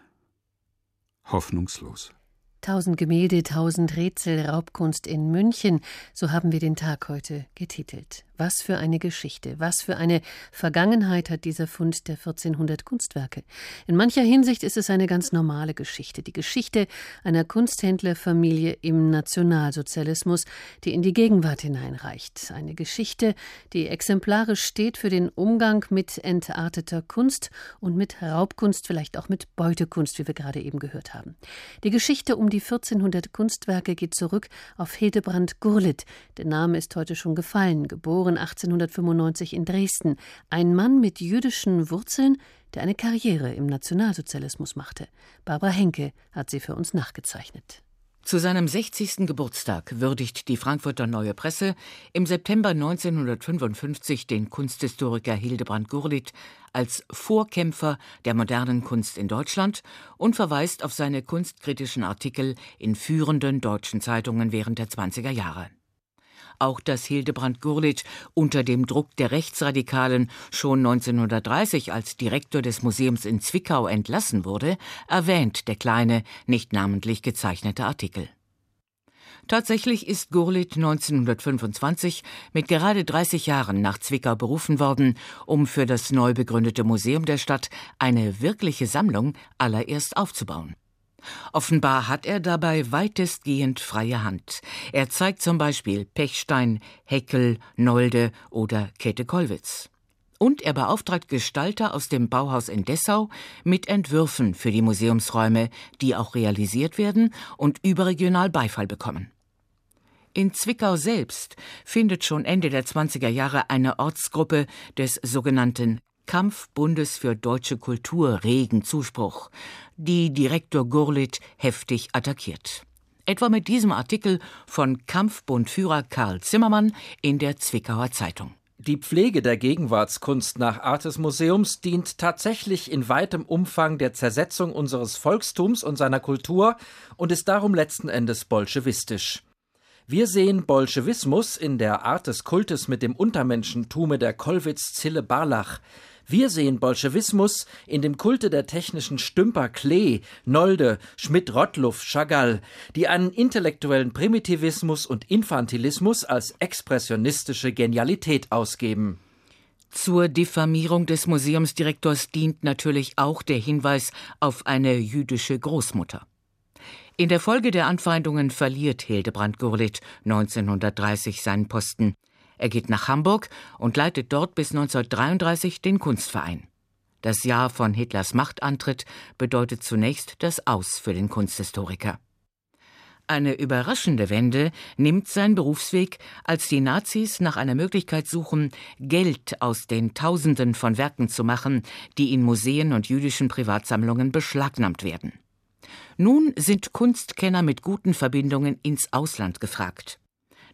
hoffnungslos. Tausend Gemälde, tausend Rätsel, Raubkunst in München, so haben wir den Tag heute getitelt. Was für eine Geschichte, was für eine Vergangenheit hat dieser Fund der 1400 Kunstwerke. In mancher Hinsicht ist es eine ganz normale Geschichte, die Geschichte einer Kunsthändlerfamilie im Nationalsozialismus, die in die Gegenwart hineinreicht. Eine Geschichte, die exemplarisch steht für den Umgang mit entarteter Kunst und mit Raubkunst, vielleicht auch mit Beutekunst, wie wir gerade eben gehört haben. Die Geschichte um die 1400 Kunstwerke geht zurück auf Hildebrand Gurlitt. Der Name ist heute schon gefallen, geboren geboren 1895 in Dresden, ein Mann mit jüdischen Wurzeln, der eine Karriere im Nationalsozialismus machte. Barbara Henke hat sie für uns nachgezeichnet. Zu seinem 60. Geburtstag würdigt die Frankfurter Neue Presse im September 1955 den Kunsthistoriker Hildebrand Gurlitt als Vorkämpfer der modernen Kunst in Deutschland und verweist auf seine kunstkritischen Artikel in führenden deutschen Zeitungen während der 20er Jahre. Auch dass Hildebrand Gurlitt unter dem Druck der Rechtsradikalen schon 1930 als Direktor des Museums in Zwickau entlassen wurde, erwähnt der kleine, nicht namentlich gezeichnete Artikel. Tatsächlich ist Gurlitt 1925 mit gerade 30 Jahren nach Zwickau berufen worden, um für das neu begründete Museum der Stadt eine wirkliche Sammlung allererst aufzubauen. Offenbar hat er dabei weitestgehend freie Hand. Er zeigt zum Beispiel Pechstein, Heckel, Nolde oder Käthe Kollwitz. Und er beauftragt Gestalter aus dem Bauhaus in Dessau mit Entwürfen für die Museumsräume, die auch realisiert werden und überregional Beifall bekommen. In Zwickau selbst findet schon Ende der 20er Jahre eine Ortsgruppe des sogenannten Kampfbundes für deutsche Kultur regen Zuspruch, die Direktor Gurlitt heftig attackiert. Etwa mit diesem Artikel von Kampfbundführer Karl Zimmermann in der Zwickauer Zeitung. Die Pflege der Gegenwartskunst nach Art des Museums dient tatsächlich in weitem Umfang der Zersetzung unseres Volkstums und seiner Kultur und ist darum letzten Endes bolschewistisch. Wir sehen Bolschewismus in der Art des Kultes mit dem Untermenschentume der Kollwitz-Zille-Barlach, wir sehen Bolschewismus in dem Kulte der technischen Stümper Klee, Nolde, Schmidt-Rottluff, Chagall, die einen intellektuellen Primitivismus und Infantilismus als expressionistische Genialität ausgeben. Zur Diffamierung des Museumsdirektors dient natürlich auch der Hinweis auf eine jüdische Großmutter. In der Folge der Anfeindungen verliert Hildebrand Gurlitt 1930 seinen Posten. Er geht nach Hamburg und leitet dort bis 1933 den Kunstverein. Das Jahr von Hitlers Machtantritt bedeutet zunächst das Aus für den Kunsthistoriker. Eine überraschende Wende nimmt sein Berufsweg, als die Nazis nach einer Möglichkeit suchen, Geld aus den Tausenden von Werken zu machen, die in Museen und jüdischen Privatsammlungen beschlagnahmt werden. Nun sind Kunstkenner mit guten Verbindungen ins Ausland gefragt.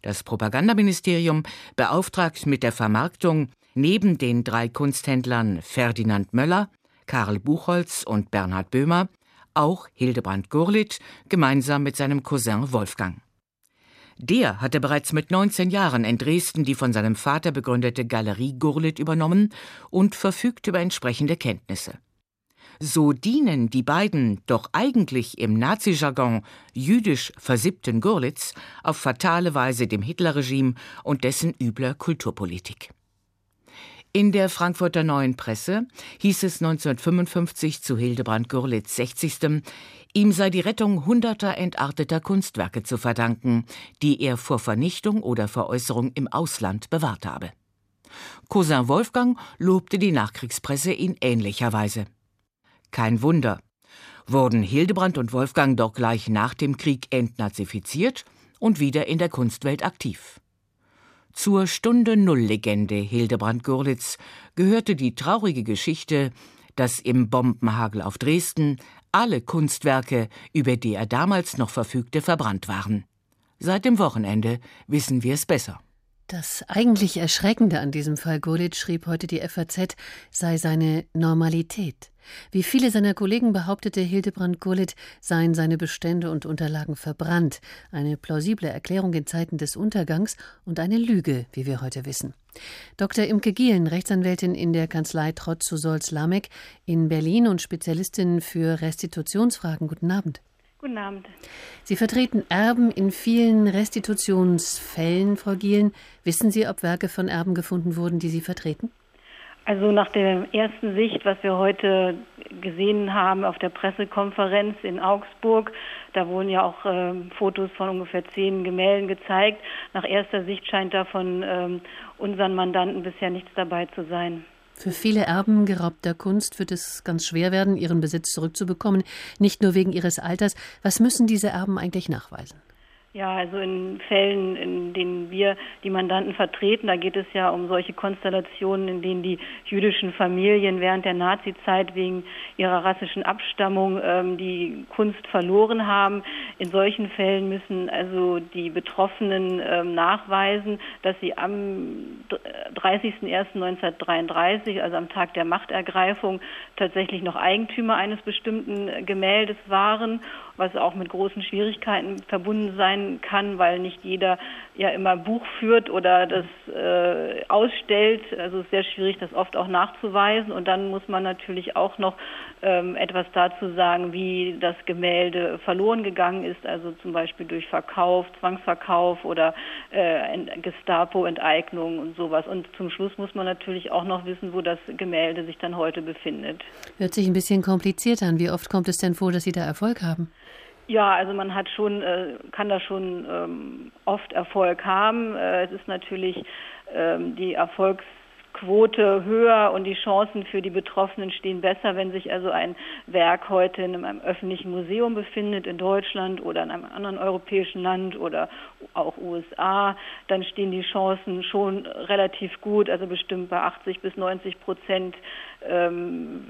Das Propagandaministerium beauftragt mit der Vermarktung neben den drei Kunsthändlern Ferdinand Möller, Karl Buchholz und Bernhard Böhmer auch Hildebrand Gurlitt gemeinsam mit seinem Cousin Wolfgang. Der hatte bereits mit 19 Jahren in Dresden die von seinem Vater begründete Galerie Gurlitt übernommen und verfügt über entsprechende Kenntnisse. So dienen die beiden doch eigentlich im Nazi-Jargon jüdisch versippten Gurlitz auf fatale Weise dem Hitlerregime und dessen übler Kulturpolitik. In der Frankfurter Neuen Presse hieß es 1955 zu Hildebrand Gurlitz 60. Ihm sei die Rettung hunderter entarteter Kunstwerke zu verdanken, die er vor Vernichtung oder Veräußerung im Ausland bewahrt habe. Cousin Wolfgang lobte die Nachkriegspresse in ähnlicher Weise. Kein Wunder. Wurden Hildebrand und Wolfgang doch gleich nach dem Krieg entnazifiziert und wieder in der Kunstwelt aktiv. Zur Stunde Null-Legende Hildebrand Gurlitz gehörte die traurige Geschichte, dass im Bombenhagel auf Dresden alle Kunstwerke, über die er damals noch verfügte, verbrannt waren. Seit dem Wochenende wissen wir es besser. Das eigentlich Erschreckende an diesem Fall Gurlitt, schrieb heute die FAZ, sei seine Normalität. Wie viele seiner Kollegen behauptete Hildebrand Gurlitt, seien seine Bestände und Unterlagen verbrannt. Eine plausible Erklärung in Zeiten des Untergangs und eine Lüge, wie wir heute wissen. Dr. Imke Gielen, Rechtsanwältin in der Kanzlei Trotz zu Solz-Lamek in Berlin und Spezialistin für Restitutionsfragen. Guten Abend. Guten Abend. Sie vertreten Erben in vielen Restitutionsfällen, Frau Gielen. Wissen Sie, ob Werke von Erben gefunden wurden, die Sie vertreten? Also nach der ersten Sicht, was wir heute gesehen haben auf der Pressekonferenz in Augsburg, da wurden ja auch äh, Fotos von ungefähr zehn Gemälden gezeigt. Nach erster Sicht scheint da von ähm, unseren Mandanten bisher nichts dabei zu sein. Für viele Erben geraubter Kunst wird es ganz schwer werden, ihren Besitz zurückzubekommen, nicht nur wegen ihres Alters. Was müssen diese Erben eigentlich nachweisen? Ja, also in Fällen, in denen wir die Mandanten vertreten, da geht es ja um solche Konstellationen, in denen die jüdischen Familien während der Nazizeit wegen ihrer rassischen Abstammung ähm, die Kunst verloren haben. In solchen Fällen müssen also die Betroffenen ähm, nachweisen, dass sie am 30.01.1933, also am Tag der Machtergreifung, tatsächlich noch Eigentümer eines bestimmten Gemäldes waren was auch mit großen Schwierigkeiten verbunden sein kann, weil nicht jeder ja immer Buch führt oder das äh, ausstellt. Also es ist sehr schwierig, das oft auch nachzuweisen. Und dann muss man natürlich auch noch ähm, etwas dazu sagen, wie das Gemälde verloren gegangen ist, also zum Beispiel durch Verkauf, Zwangsverkauf oder äh, Gestapo-Enteignung und sowas. Und zum Schluss muss man natürlich auch noch wissen, wo das Gemälde sich dann heute befindet. Hört sich ein bisschen kompliziert an. Wie oft kommt es denn vor, dass Sie da Erfolg haben? Ja, also man hat schon, äh, kann da schon ähm, oft Erfolg haben. Äh, es ist natürlich ähm, die Erfolgs Quote höher und die Chancen für die Betroffenen stehen besser, wenn sich also ein Werk heute in einem öffentlichen Museum befindet in Deutschland oder in einem anderen europäischen Land oder auch USA, dann stehen die Chancen schon relativ gut, also bestimmt bei 80 bis 90 Prozent ähm,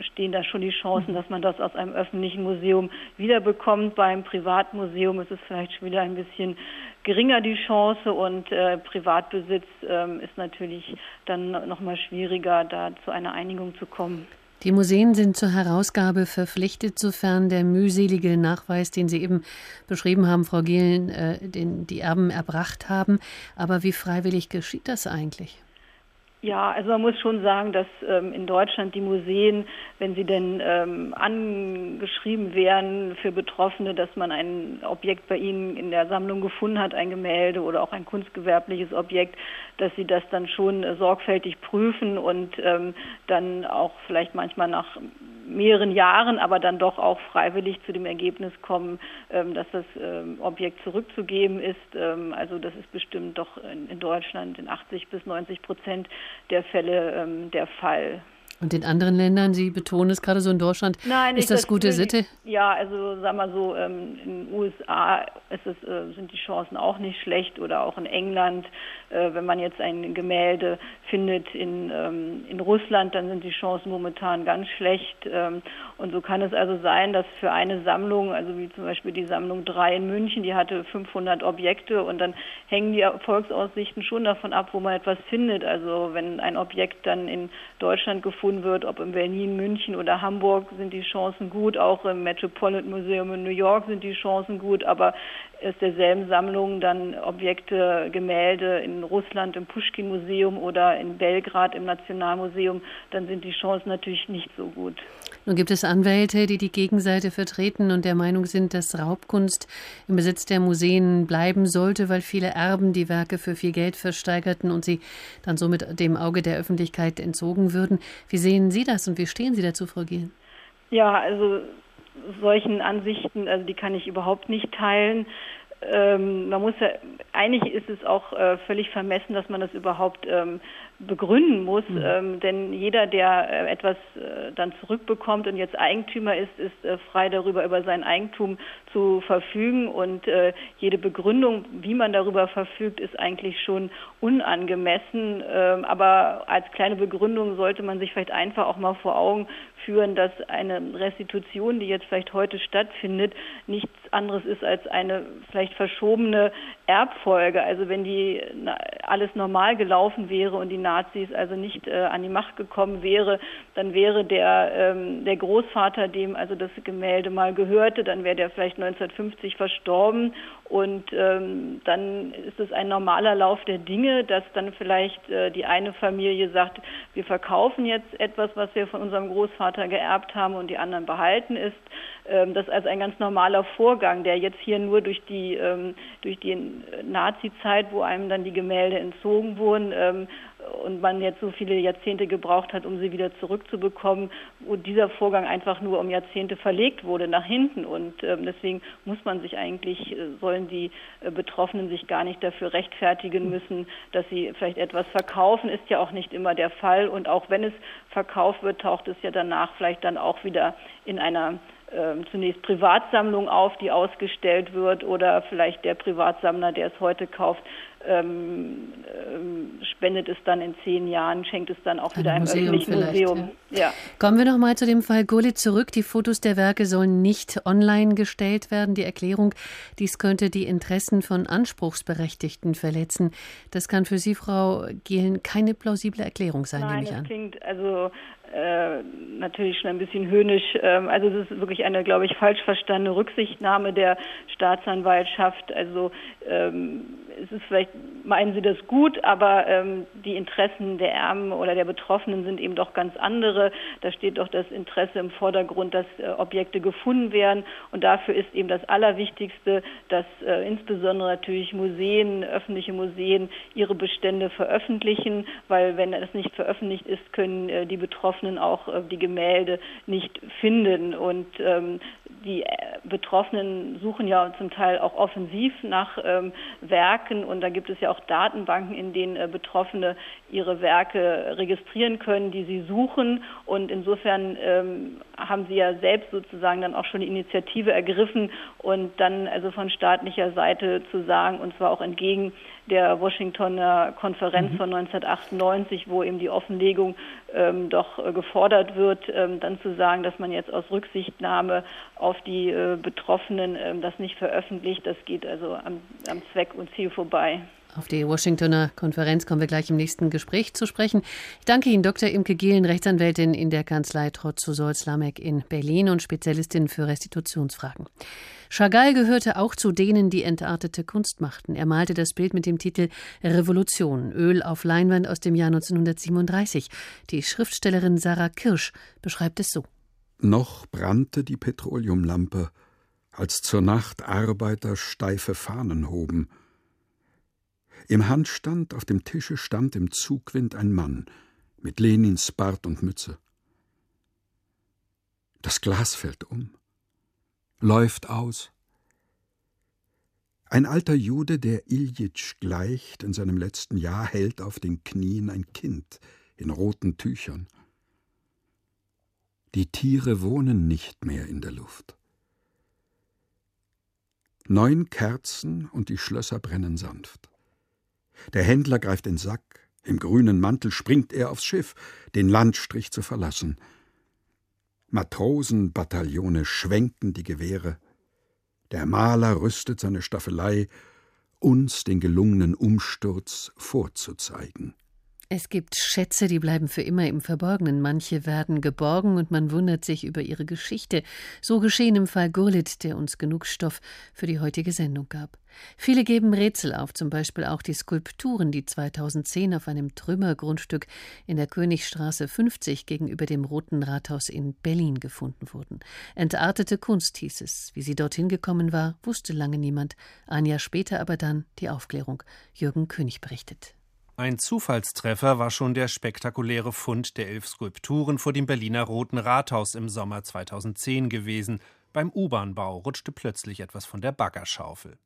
stehen da schon die Chancen, dass man das aus einem öffentlichen Museum wiederbekommt. Beim Privatmuseum ist es vielleicht schon wieder ein bisschen geringer die Chance und äh, Privatbesitz ähm, ist natürlich dann noch mal schwieriger, da zu einer Einigung zu kommen. Die Museen sind zur Herausgabe verpflichtet, sofern der mühselige Nachweis, den Sie eben beschrieben haben, Frau Gehlen, äh, den die Erben erbracht haben. Aber wie freiwillig geschieht das eigentlich? Ja, also man muss schon sagen, dass ähm, in Deutschland die Museen, wenn sie denn ähm, angeschrieben wären für Betroffene, dass man ein Objekt bei ihnen in der Sammlung gefunden hat, ein Gemälde oder auch ein kunstgewerbliches Objekt, dass sie das dann schon äh, sorgfältig prüfen und ähm, dann auch vielleicht manchmal nach mehreren Jahren, aber dann doch auch freiwillig zu dem Ergebnis kommen, ähm, dass das ähm, Objekt zurückzugeben ist. Ähm, also das ist bestimmt doch in Deutschland in 80 bis 90 Prozent der Fälle der Fall. Und in anderen Ländern, Sie betonen es gerade so in Deutschland, Nein, ist das, das gute Sitte? Ja, also sagen wir so, in den USA es, äh, sind die Chancen auch nicht schlecht oder auch in England äh, wenn man jetzt ein Gemälde findet in, ähm, in Russland, dann sind die Chancen momentan ganz schlecht. Ähm, und so kann es also sein, dass für eine Sammlung, also wie zum Beispiel die Sammlung 3 in München, die hatte 500 Objekte und dann hängen die Erfolgsaussichten schon davon ab, wo man etwas findet. Also wenn ein Objekt dann in Deutschland gefunden wird, ob in Berlin, München oder Hamburg, sind die Chancen gut. Auch im Metropolitan Museum in New York sind die Chancen gut. Aber aus derselben Sammlung dann Objekte, Gemälde in Russland im Pushkin-Museum oder in Belgrad im Nationalmuseum, dann sind die Chancen natürlich nicht so gut. Nun gibt es Anwälte, die die Gegenseite vertreten und der Meinung sind, dass Raubkunst im Besitz der Museen bleiben sollte, weil viele Erben die Werke für viel Geld versteigerten und sie dann somit dem Auge der Öffentlichkeit entzogen würden. Wie sehen Sie das und wie stehen Sie dazu, Frau Giel? Ja, also solchen Ansichten, also die kann ich überhaupt nicht teilen. Ähm, man muss ja, eigentlich ist es auch äh, völlig vermessen, dass man das überhaupt ähm, begründen muss, mhm. ähm, denn jeder, der äh, etwas äh, dann zurückbekommt und jetzt Eigentümer ist, ist äh, frei darüber, über sein Eigentum zu verfügen und äh, jede Begründung, wie man darüber verfügt, ist eigentlich schon unangemessen. Ähm, aber als kleine Begründung sollte man sich vielleicht einfach auch mal vor Augen führen, dass eine Restitution, die jetzt vielleicht heute stattfindet, nichts anderes ist als eine vielleicht verschobene Erbfolge. Also wenn die alles normal gelaufen wäre und die Nazis also nicht äh, an die Macht gekommen wäre, dann wäre der, ähm, der Großvater, dem also das Gemälde mal gehörte, dann wäre der vielleicht 1950 verstorben Und ähm, dann ist es ein normaler Lauf der Dinge, dass dann vielleicht äh, die eine Familie sagt, wir verkaufen jetzt etwas, was wir von unserem Großvater geerbt haben und die anderen behalten ist. Ähm, das ist also ein ganz normaler Vorgang, der jetzt hier nur durch die, ähm, durch die Nazi-Zeit, wo einem dann die Gemälde entzogen wurden, ähm, und man jetzt so viele Jahrzehnte gebraucht hat, um sie wieder zurückzubekommen, wo dieser Vorgang einfach nur um Jahrzehnte verlegt wurde nach hinten. Und ähm, deswegen muss man sich eigentlich, äh, sollen die äh, Betroffenen sich gar nicht dafür rechtfertigen müssen, dass sie vielleicht etwas verkaufen, ist ja auch nicht immer der Fall. Und auch wenn es verkauft wird, taucht es ja danach vielleicht dann auch wieder in einer ähm, zunächst Privatsammlung auf, die ausgestellt wird, oder vielleicht der Privatsammler, der es heute kauft, ähm, ähm, spendet es dann in zehn Jahren, schenkt es dann auch wieder einem öffentlichen Museum. Ja. ja. Kommen wir noch mal zu dem Fall Gullit zurück. Die Fotos der Werke sollen nicht online gestellt werden. Die Erklärung, dies könnte die Interessen von Anspruchsberechtigten verletzen. Das kann für Sie, Frau Gehlen, keine plausible Erklärung sein, Nein, nehme ich das an. klingt also äh, natürlich schon ein bisschen höhnisch. Ähm, also es ist wirklich eine, glaube ich, falsch verstandene Rücksichtnahme der Staatsanwaltschaft. Also ähm, es ist vielleicht, meinen Sie das gut, aber ähm, die Interessen der Ärmen oder der Betroffenen sind eben doch ganz andere. Da steht doch das Interesse im Vordergrund, dass äh, Objekte gefunden werden. Und dafür ist eben das Allerwichtigste, dass äh, insbesondere natürlich Museen, öffentliche Museen ihre Bestände veröffentlichen, weil wenn das nicht veröffentlicht ist, können äh, die Betroffenen auch äh, die Gemälde nicht finden. Und ähm, die äh, Betroffenen suchen ja zum Teil auch offensiv nach ähm, Werken. Und da gibt es ja auch Datenbanken, in denen äh, Betroffene ihre Werke registrieren können, die sie suchen. Und insofern ähm, haben sie ja selbst sozusagen dann auch schon die Initiative ergriffen und dann also von staatlicher Seite zu sagen und zwar auch entgegen der Washingtoner Konferenz mhm. von 1998, wo eben die Offenlegung ähm, doch äh, gefordert wird, ähm, dann zu sagen, dass man jetzt aus Rücksichtnahme auf die äh, Betroffenen ähm, das nicht veröffentlicht, das geht also am, am Zweck und Ziel vorbei. Auf die Washingtoner Konferenz kommen wir gleich im nächsten Gespräch zu sprechen. Ich danke Ihnen, Dr. Imke Gehlen, Rechtsanwältin in der Kanzlei Trotz-Solz-Lamek in Berlin und Spezialistin für Restitutionsfragen. Chagall gehörte auch zu denen, die entartete Kunst machten. Er malte das Bild mit dem Titel Revolution, Öl auf Leinwand aus dem Jahr 1937. Die Schriftstellerin Sarah Kirsch beschreibt es so. Noch brannte die Petroleumlampe, als zur Nacht Arbeiter steife Fahnen hoben. Im Handstand auf dem Tische stand im Zugwind ein Mann mit Lenins Bart und Mütze. Das Glas fällt um läuft aus. Ein alter Jude, der Iljitsch gleicht, in seinem letzten Jahr hält auf den Knien ein Kind in roten Tüchern. Die Tiere wohnen nicht mehr in der Luft. Neun Kerzen und die Schlösser brennen sanft. Der Händler greift den Sack, im grünen Mantel springt er aufs Schiff, den Landstrich zu verlassen. Matrosenbataillone schwenken die Gewehre. Der Maler rüstet seine Staffelei, uns den gelungenen Umsturz vorzuzeigen. Es gibt Schätze, die bleiben für immer im Verborgenen. Manche werden geborgen und man wundert sich über ihre Geschichte. So geschehen im Fall Gurlit, der uns genug Stoff für die heutige Sendung gab. Viele geben Rätsel auf, zum Beispiel auch die Skulpturen, die 2010 auf einem Trümmergrundstück in der Königstraße 50 gegenüber dem Roten Rathaus in Berlin gefunden wurden. Entartete Kunst hieß es. Wie sie dorthin gekommen war, wusste lange niemand. Ein Jahr später aber dann die Aufklärung. Jürgen König berichtet. Ein Zufallstreffer war schon der spektakuläre Fund der elf Skulpturen vor dem Berliner Roten Rathaus im Sommer 2010 gewesen. Beim U-Bahn-Bau rutschte plötzlich etwas von der Baggerschaufel.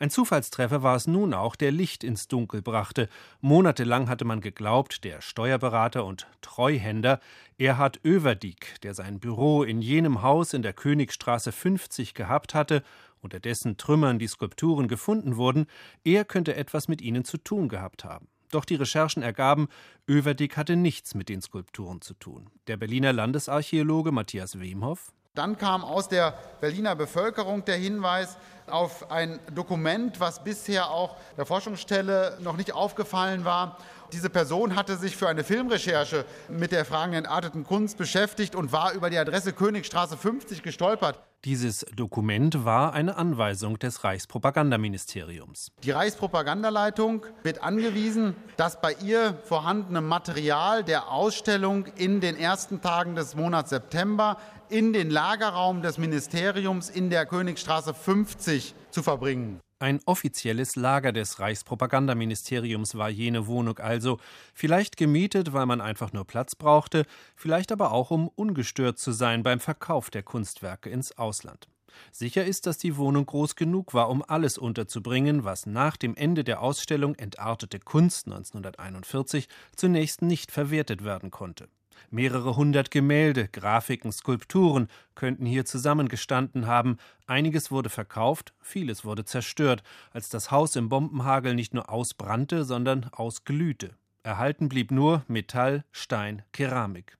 Ein Zufallstreffer war es nun auch, der Licht ins Dunkel brachte. Monatelang hatte man geglaubt, der Steuerberater und Treuhänder Erhard Överdiek, der sein Büro in jenem Haus in der Königstraße 50 gehabt hatte, unter dessen Trümmern die Skulpturen gefunden wurden, er könnte etwas mit ihnen zu tun gehabt haben. Doch die Recherchen ergaben, Överdick hatte nichts mit den Skulpturen zu tun. Der Berliner Landesarchäologe Matthias Wemhoff. Dann kam aus der Berliner Bevölkerung der Hinweis auf ein Dokument, was bisher auch der Forschungsstelle noch nicht aufgefallen war. Diese Person hatte sich für eine Filmrecherche mit der Fragen der entarteten Kunst beschäftigt und war über die Adresse Königstraße 50 gestolpert. Dieses Dokument war eine Anweisung des Reichspropagandaministeriums. Die Reichspropagandaleitung wird angewiesen, das bei ihr vorhandene Material der Ausstellung in den ersten Tagen des Monats September in den Lagerraum des Ministeriums in der Königstraße 50 zu verbringen. Ein offizielles Lager des Reichspropagandaministeriums war jene Wohnung also, vielleicht gemietet, weil man einfach nur Platz brauchte, vielleicht aber auch, um ungestört zu sein beim Verkauf der Kunstwerke ins Ausland. Sicher ist, dass die Wohnung groß genug war, um alles unterzubringen, was nach dem Ende der Ausstellung Entartete Kunst 1941 zunächst nicht verwertet werden konnte. Mehrere hundert Gemälde, Grafiken, Skulpturen könnten hier zusammengestanden haben. Einiges wurde verkauft, vieles wurde zerstört, als das Haus im Bombenhagel nicht nur ausbrannte, sondern ausglühte. Erhalten blieb nur Metall, Stein, Keramik.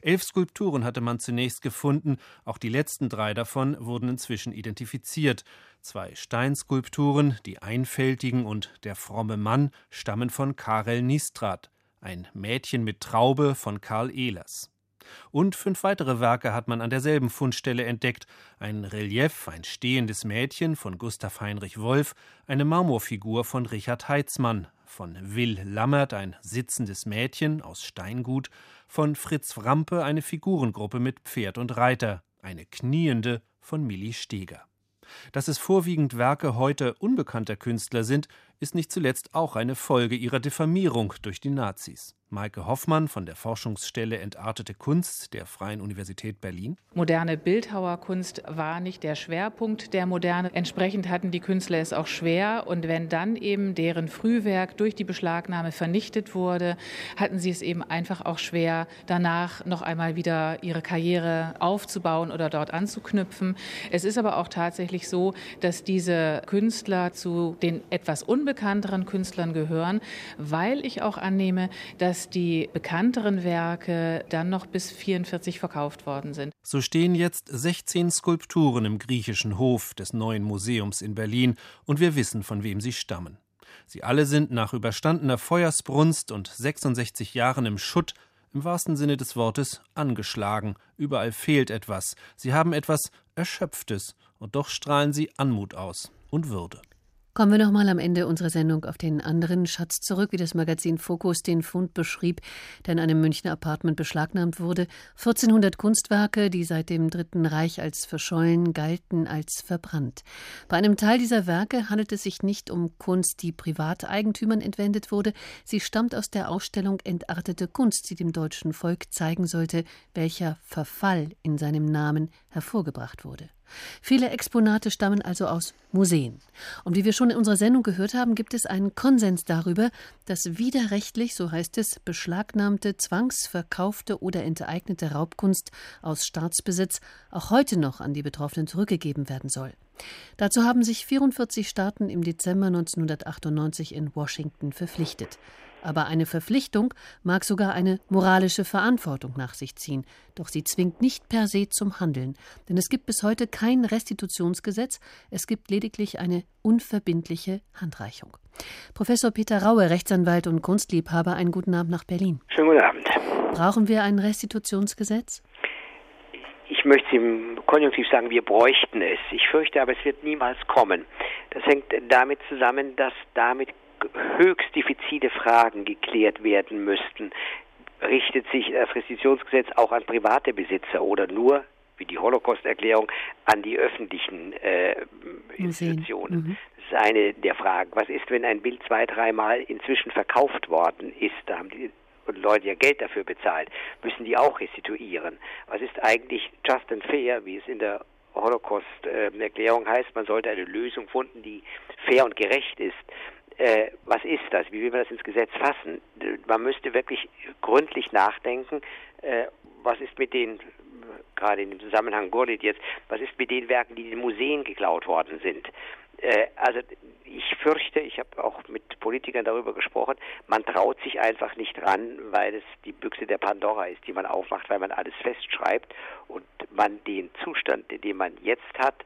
Elf Skulpturen hatte man zunächst gefunden, auch die letzten drei davon wurden inzwischen identifiziert. Zwei Steinskulpturen, die Einfältigen und der fromme Mann, stammen von Karel Nistrat. Ein Mädchen mit Traube von Karl Ehlers. Und fünf weitere Werke hat man an derselben Fundstelle entdeckt: ein Relief, ein stehendes Mädchen von Gustav Heinrich Wolf, eine Marmorfigur von Richard Heitzmann, von Will Lammert ein sitzendes Mädchen aus Steingut, von Fritz Wrampe eine Figurengruppe mit Pferd und Reiter, eine kniende von Milli Steger. Dass es vorwiegend Werke heute unbekannter Künstler sind, ist nicht zuletzt auch eine Folge ihrer Diffamierung durch die Nazis. Maike Hoffmann von der Forschungsstelle Entartete Kunst der Freien Universität Berlin. Moderne Bildhauerkunst war nicht der Schwerpunkt der Moderne. Entsprechend hatten die Künstler es auch schwer. Und wenn dann eben deren Frühwerk durch die Beschlagnahme vernichtet wurde, hatten sie es eben einfach auch schwer, danach noch einmal wieder ihre Karriere aufzubauen oder dort anzuknüpfen. Es ist aber auch tatsächlich so, dass diese Künstler zu den etwas unbekannteren Künstlern gehören, weil ich auch annehme, dass dass die bekannteren Werke dann noch bis 44 verkauft worden sind. So stehen jetzt 16 Skulpturen im griechischen Hof des neuen Museums in Berlin und wir wissen, von wem sie stammen. Sie alle sind nach überstandener Feuersbrunst und 66 Jahren im Schutt im wahrsten Sinne des Wortes angeschlagen. Überall fehlt etwas. Sie haben etwas Erschöpftes und doch strahlen sie Anmut aus und Würde. Kommen wir nochmal am Ende unserer Sendung auf den anderen Schatz zurück, wie das Magazin Fokus den Fund beschrieb, der in einem Münchner Apartment beschlagnahmt wurde. 1400 Kunstwerke, die seit dem Dritten Reich als verschollen galten, als verbrannt. Bei einem Teil dieser Werke handelt es sich nicht um Kunst, die Privateigentümern entwendet wurde. Sie stammt aus der Ausstellung Entartete Kunst, die dem deutschen Volk zeigen sollte, welcher Verfall in seinem Namen hervorgebracht wurde. Viele Exponate stammen also aus Museen. Und wie wir schon in unserer Sendung gehört haben, gibt es einen Konsens darüber, dass widerrechtlich, so heißt es, beschlagnahmte, zwangsverkaufte oder enteignete Raubkunst aus Staatsbesitz auch heute noch an die Betroffenen zurückgegeben werden soll. Dazu haben sich 44 Staaten im Dezember 1998 in Washington verpflichtet. Aber eine Verpflichtung mag sogar eine moralische Verantwortung nach sich ziehen, doch sie zwingt nicht per se zum Handeln, denn es gibt bis heute kein Restitutionsgesetz, es gibt lediglich eine unverbindliche Handreichung. Professor Peter Raue, Rechtsanwalt und Kunstliebhaber, einen guten Abend nach Berlin. Schönen guten Abend. Brauchen wir ein Restitutionsgesetz? Ich möchte im Konjunktiv sagen, wir bräuchten es. Ich fürchte aber, es wird niemals kommen. Das hängt damit zusammen, dass damit höchst diffizile Fragen geklärt werden müssten. Richtet sich das Restitutionsgesetz auch an private Besitzer oder nur, wie die Holocaust-Erklärung, an die öffentlichen äh, Institutionen? Mhm. Das ist eine der Fragen. Was ist, wenn ein Bild zwei, dreimal inzwischen verkauft worden ist? Da haben die Leute ja Geld dafür bezahlt. Müssen die auch restituieren? Was ist eigentlich just and fair, wie es in der Holocaust-Erklärung heißt? Man sollte eine Lösung finden, die fair und gerecht ist äh, was ist das? Wie will man das ins Gesetz fassen? Man müsste wirklich gründlich nachdenken, äh, was ist mit den, gerade in dem Zusammenhang Gurlit jetzt, was ist mit den Werken, die in den Museen geklaut worden sind? Äh, also ich fürchte, ich habe auch mit Politikern darüber gesprochen, man traut sich einfach nicht ran, weil es die Büchse der Pandora ist, die man aufmacht, weil man alles festschreibt und man den Zustand, den man jetzt hat,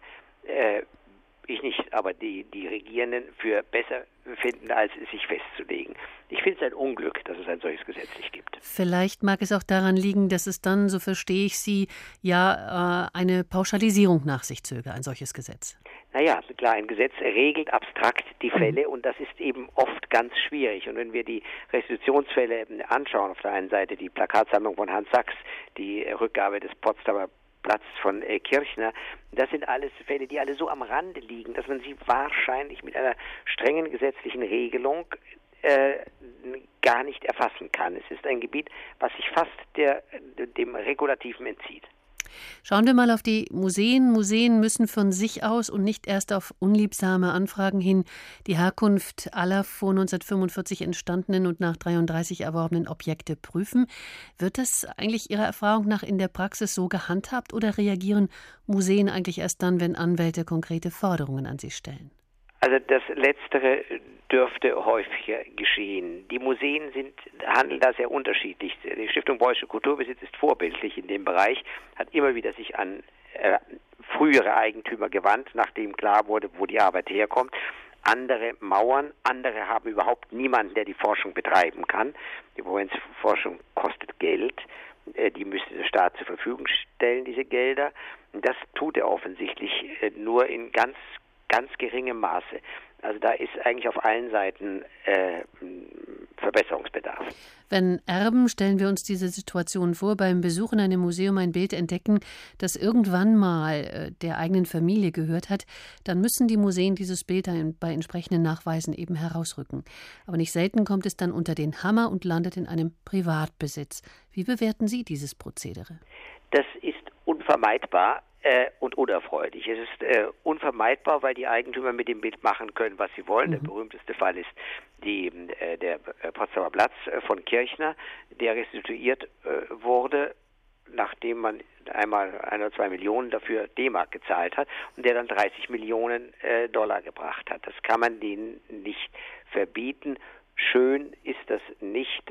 äh, ich nicht, aber die, die Regierenden für besser finden, als sich festzulegen. Ich finde es ein Unglück, dass es ein solches Gesetz nicht gibt. Vielleicht mag es auch daran liegen, dass es dann, so verstehe ich Sie, ja äh, eine Pauschalisierung nach sich zöge, ein solches Gesetz. Naja, klar, ein Gesetz regelt abstrakt die mhm. Fälle und das ist eben oft ganz schwierig. Und wenn wir die Restitutionsfälle anschauen, auf der einen Seite die Plakatsammlung von Hans Sachs, die Rückgabe des Potsdamer Platz von äh, Kirchner. Das sind alles Fälle, die alle so am Rande liegen, dass man sie wahrscheinlich mit einer strengen gesetzlichen Regelung äh, gar nicht erfassen kann. Es ist ein Gebiet, was sich fast der, dem Regulativen entzieht. Schauen wir mal auf die Museen. Museen müssen von sich aus und nicht erst auf unliebsame Anfragen hin die Herkunft aller vor 1945 entstandenen und nach 33 erworbenen Objekte prüfen. Wird das eigentlich Ihrer Erfahrung nach in der Praxis so gehandhabt oder reagieren Museen eigentlich erst dann, wenn Anwälte konkrete Forderungen an sie stellen? Also das Letztere dürfte häufiger geschehen. Die Museen sind, handeln da sehr unterschiedlich. Die Stiftung Preußische Kulturbesitz ist vorbildlich in dem Bereich, hat immer wieder sich an äh, frühere Eigentümer gewandt, nachdem klar wurde, wo die Arbeit herkommt. Andere mauern, andere haben überhaupt niemanden, der die Forschung betreiben kann. Die Forschung kostet Geld. Äh, die müsste der Staat zur Verfügung stellen, diese Gelder. Das tut er offensichtlich äh, nur in ganz, ganz geringem Maße. Also da ist eigentlich auf allen Seiten äh, Verbesserungsbedarf. Wenn Erben, stellen wir uns diese Situation vor, beim Besuch in einem Museum ein Bild entdecken, das irgendwann mal äh, der eigenen Familie gehört hat, dann müssen die Museen dieses Bild bei entsprechenden Nachweisen eben herausrücken. Aber nicht selten kommt es dann unter den Hammer und landet in einem Privatbesitz. Wie bewerten Sie dieses Prozedere? Das ist unvermeidbar äh, und unerfreulich. Es ist äh, unvermeidbar, weil die Eigentümer mit dem Bild machen können, was sie wollen. Mhm. Der berühmteste Fall ist die, äh, der äh, Potsdamer Platz äh, von Kirchner, der restituiert äh, wurde, nachdem man einmal ein oder zwei Millionen dafür D-Mark gezahlt hat und der dann 30 Millionen Dollar gebracht hat. Das kann man denen nicht verbieten. Schön ist das nicht.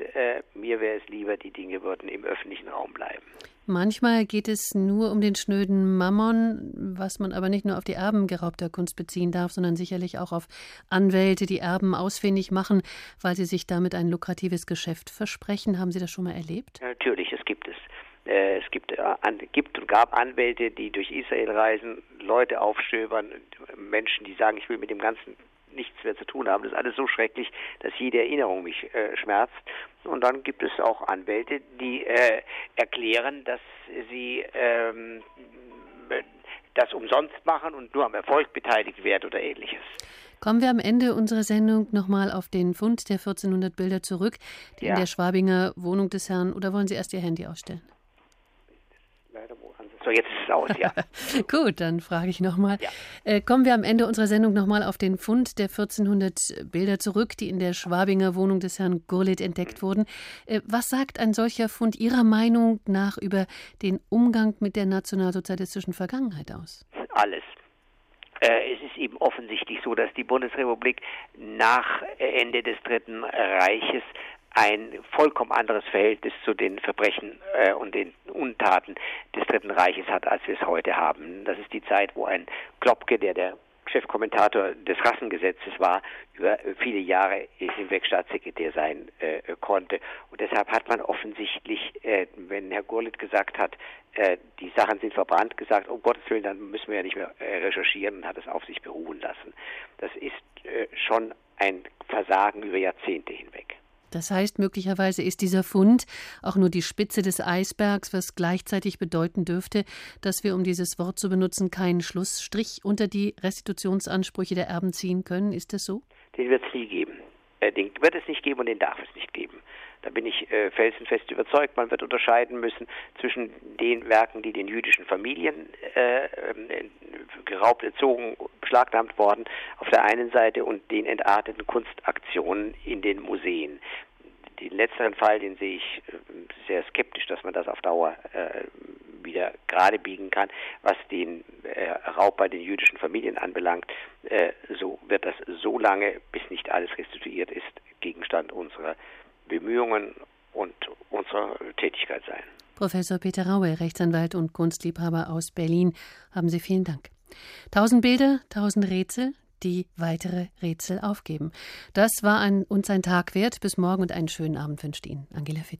mir wäre es lieber, die Dinge würden im öffentlichen Raum bleiben. Manchmal geht es nur um den schnöden Mammon, was man aber nicht nur auf die Erben geraubter Kunst beziehen darf, sondern sicherlich auch auf Anwälte, die Erben ausfindig machen, weil sie sich damit ein lukratives Geschäft versprechen. Haben Sie das schon mal erlebt? Natürlich, es gibt es. Äh, es gibt, äh, gibt und gab Anwälte, die durch Israel reisen, Leute aufstöbern, Menschen, die sagen, ich will mit dem ganzen nichts mehr zu tun haben. Das ist alles so schrecklich, dass jede Erinnerung mich äh, schmerzt. Und dann gibt es auch Anwälte, die äh, erklären, dass sie ähm, das umsonst machen und nur am Erfolg beteiligt werden oder ähnliches. Kommen wir am Ende unserer Sendung nochmal auf den Fund der 1400 Bilder zurück, die ja. in der Schwabinger Wohnung des Herrn, oder wollen Sie erst Ihr Handy ausstellen? So, jetzt ist es aus, ja. Gut, dann frage ich nochmal. Ja. Äh, kommen wir am Ende unserer Sendung nochmal auf den Fund der 1400 Bilder zurück, die in der Schwabinger Wohnung des Herrn Gurlitt entdeckt mhm. wurden. Äh, was sagt ein solcher Fund Ihrer Meinung nach über den Umgang mit der nationalsozialistischen Vergangenheit aus? Alles. Äh, es ist eben offensichtlich so, dass die Bundesrepublik nach Ende des Dritten Reiches ein vollkommen anderes Verhältnis zu den Verbrechen äh, und den Untaten des Dritten Reiches hat, als wir es heute haben. Das ist die Zeit, wo ein Klopke, der der Chefkommentator des Rassengesetzes war, über viele Jahre hinweg Staatssekretär sein äh, konnte. Und deshalb hat man offensichtlich, äh, wenn Herr Gurlitt gesagt hat, äh, die Sachen sind verbrannt, gesagt, um Gottes Willen, dann müssen wir ja nicht mehr äh, recherchieren und hat es auf sich beruhen lassen. Das ist äh, schon ein Versagen über Jahrzehnte hinweg. Das heißt, möglicherweise ist dieser Fund auch nur die Spitze des Eisbergs, was gleichzeitig bedeuten dürfte, dass wir, um dieses Wort zu benutzen, keinen Schlussstrich unter die Restitutionsansprüche der Erben ziehen können. Ist das so? Den wird es nie geben. Äh, den wird es nicht geben und den darf es nicht geben. Da bin ich äh, felsenfest überzeugt. Man wird unterscheiden müssen zwischen den Werken, die den jüdischen Familien äh, äh, geraubt, erzogen, beschlagnahmt worden, auf der einen Seite und den entarteten Kunstaktionen in den Museen. Den letzteren Fall, den sehe ich äh, sehr skeptisch, dass man das auf Dauer äh, wieder gerade biegen kann. Was den äh, Raub bei den jüdischen Familien anbelangt, äh, so wird das so lange, bis nicht alles restituiert ist, Gegenstand unserer Bemühungen und unserer Tätigkeit sein. Professor Peter Raue, Rechtsanwalt und Kunstliebhaber aus Berlin, haben Sie vielen Dank. Tausend Bilder, tausend Rätsel, die weitere Rätsel aufgeben. Das war ein, uns ein Tag wert. Bis morgen und einen schönen Abend wünscht Ihnen Angela Fitsch.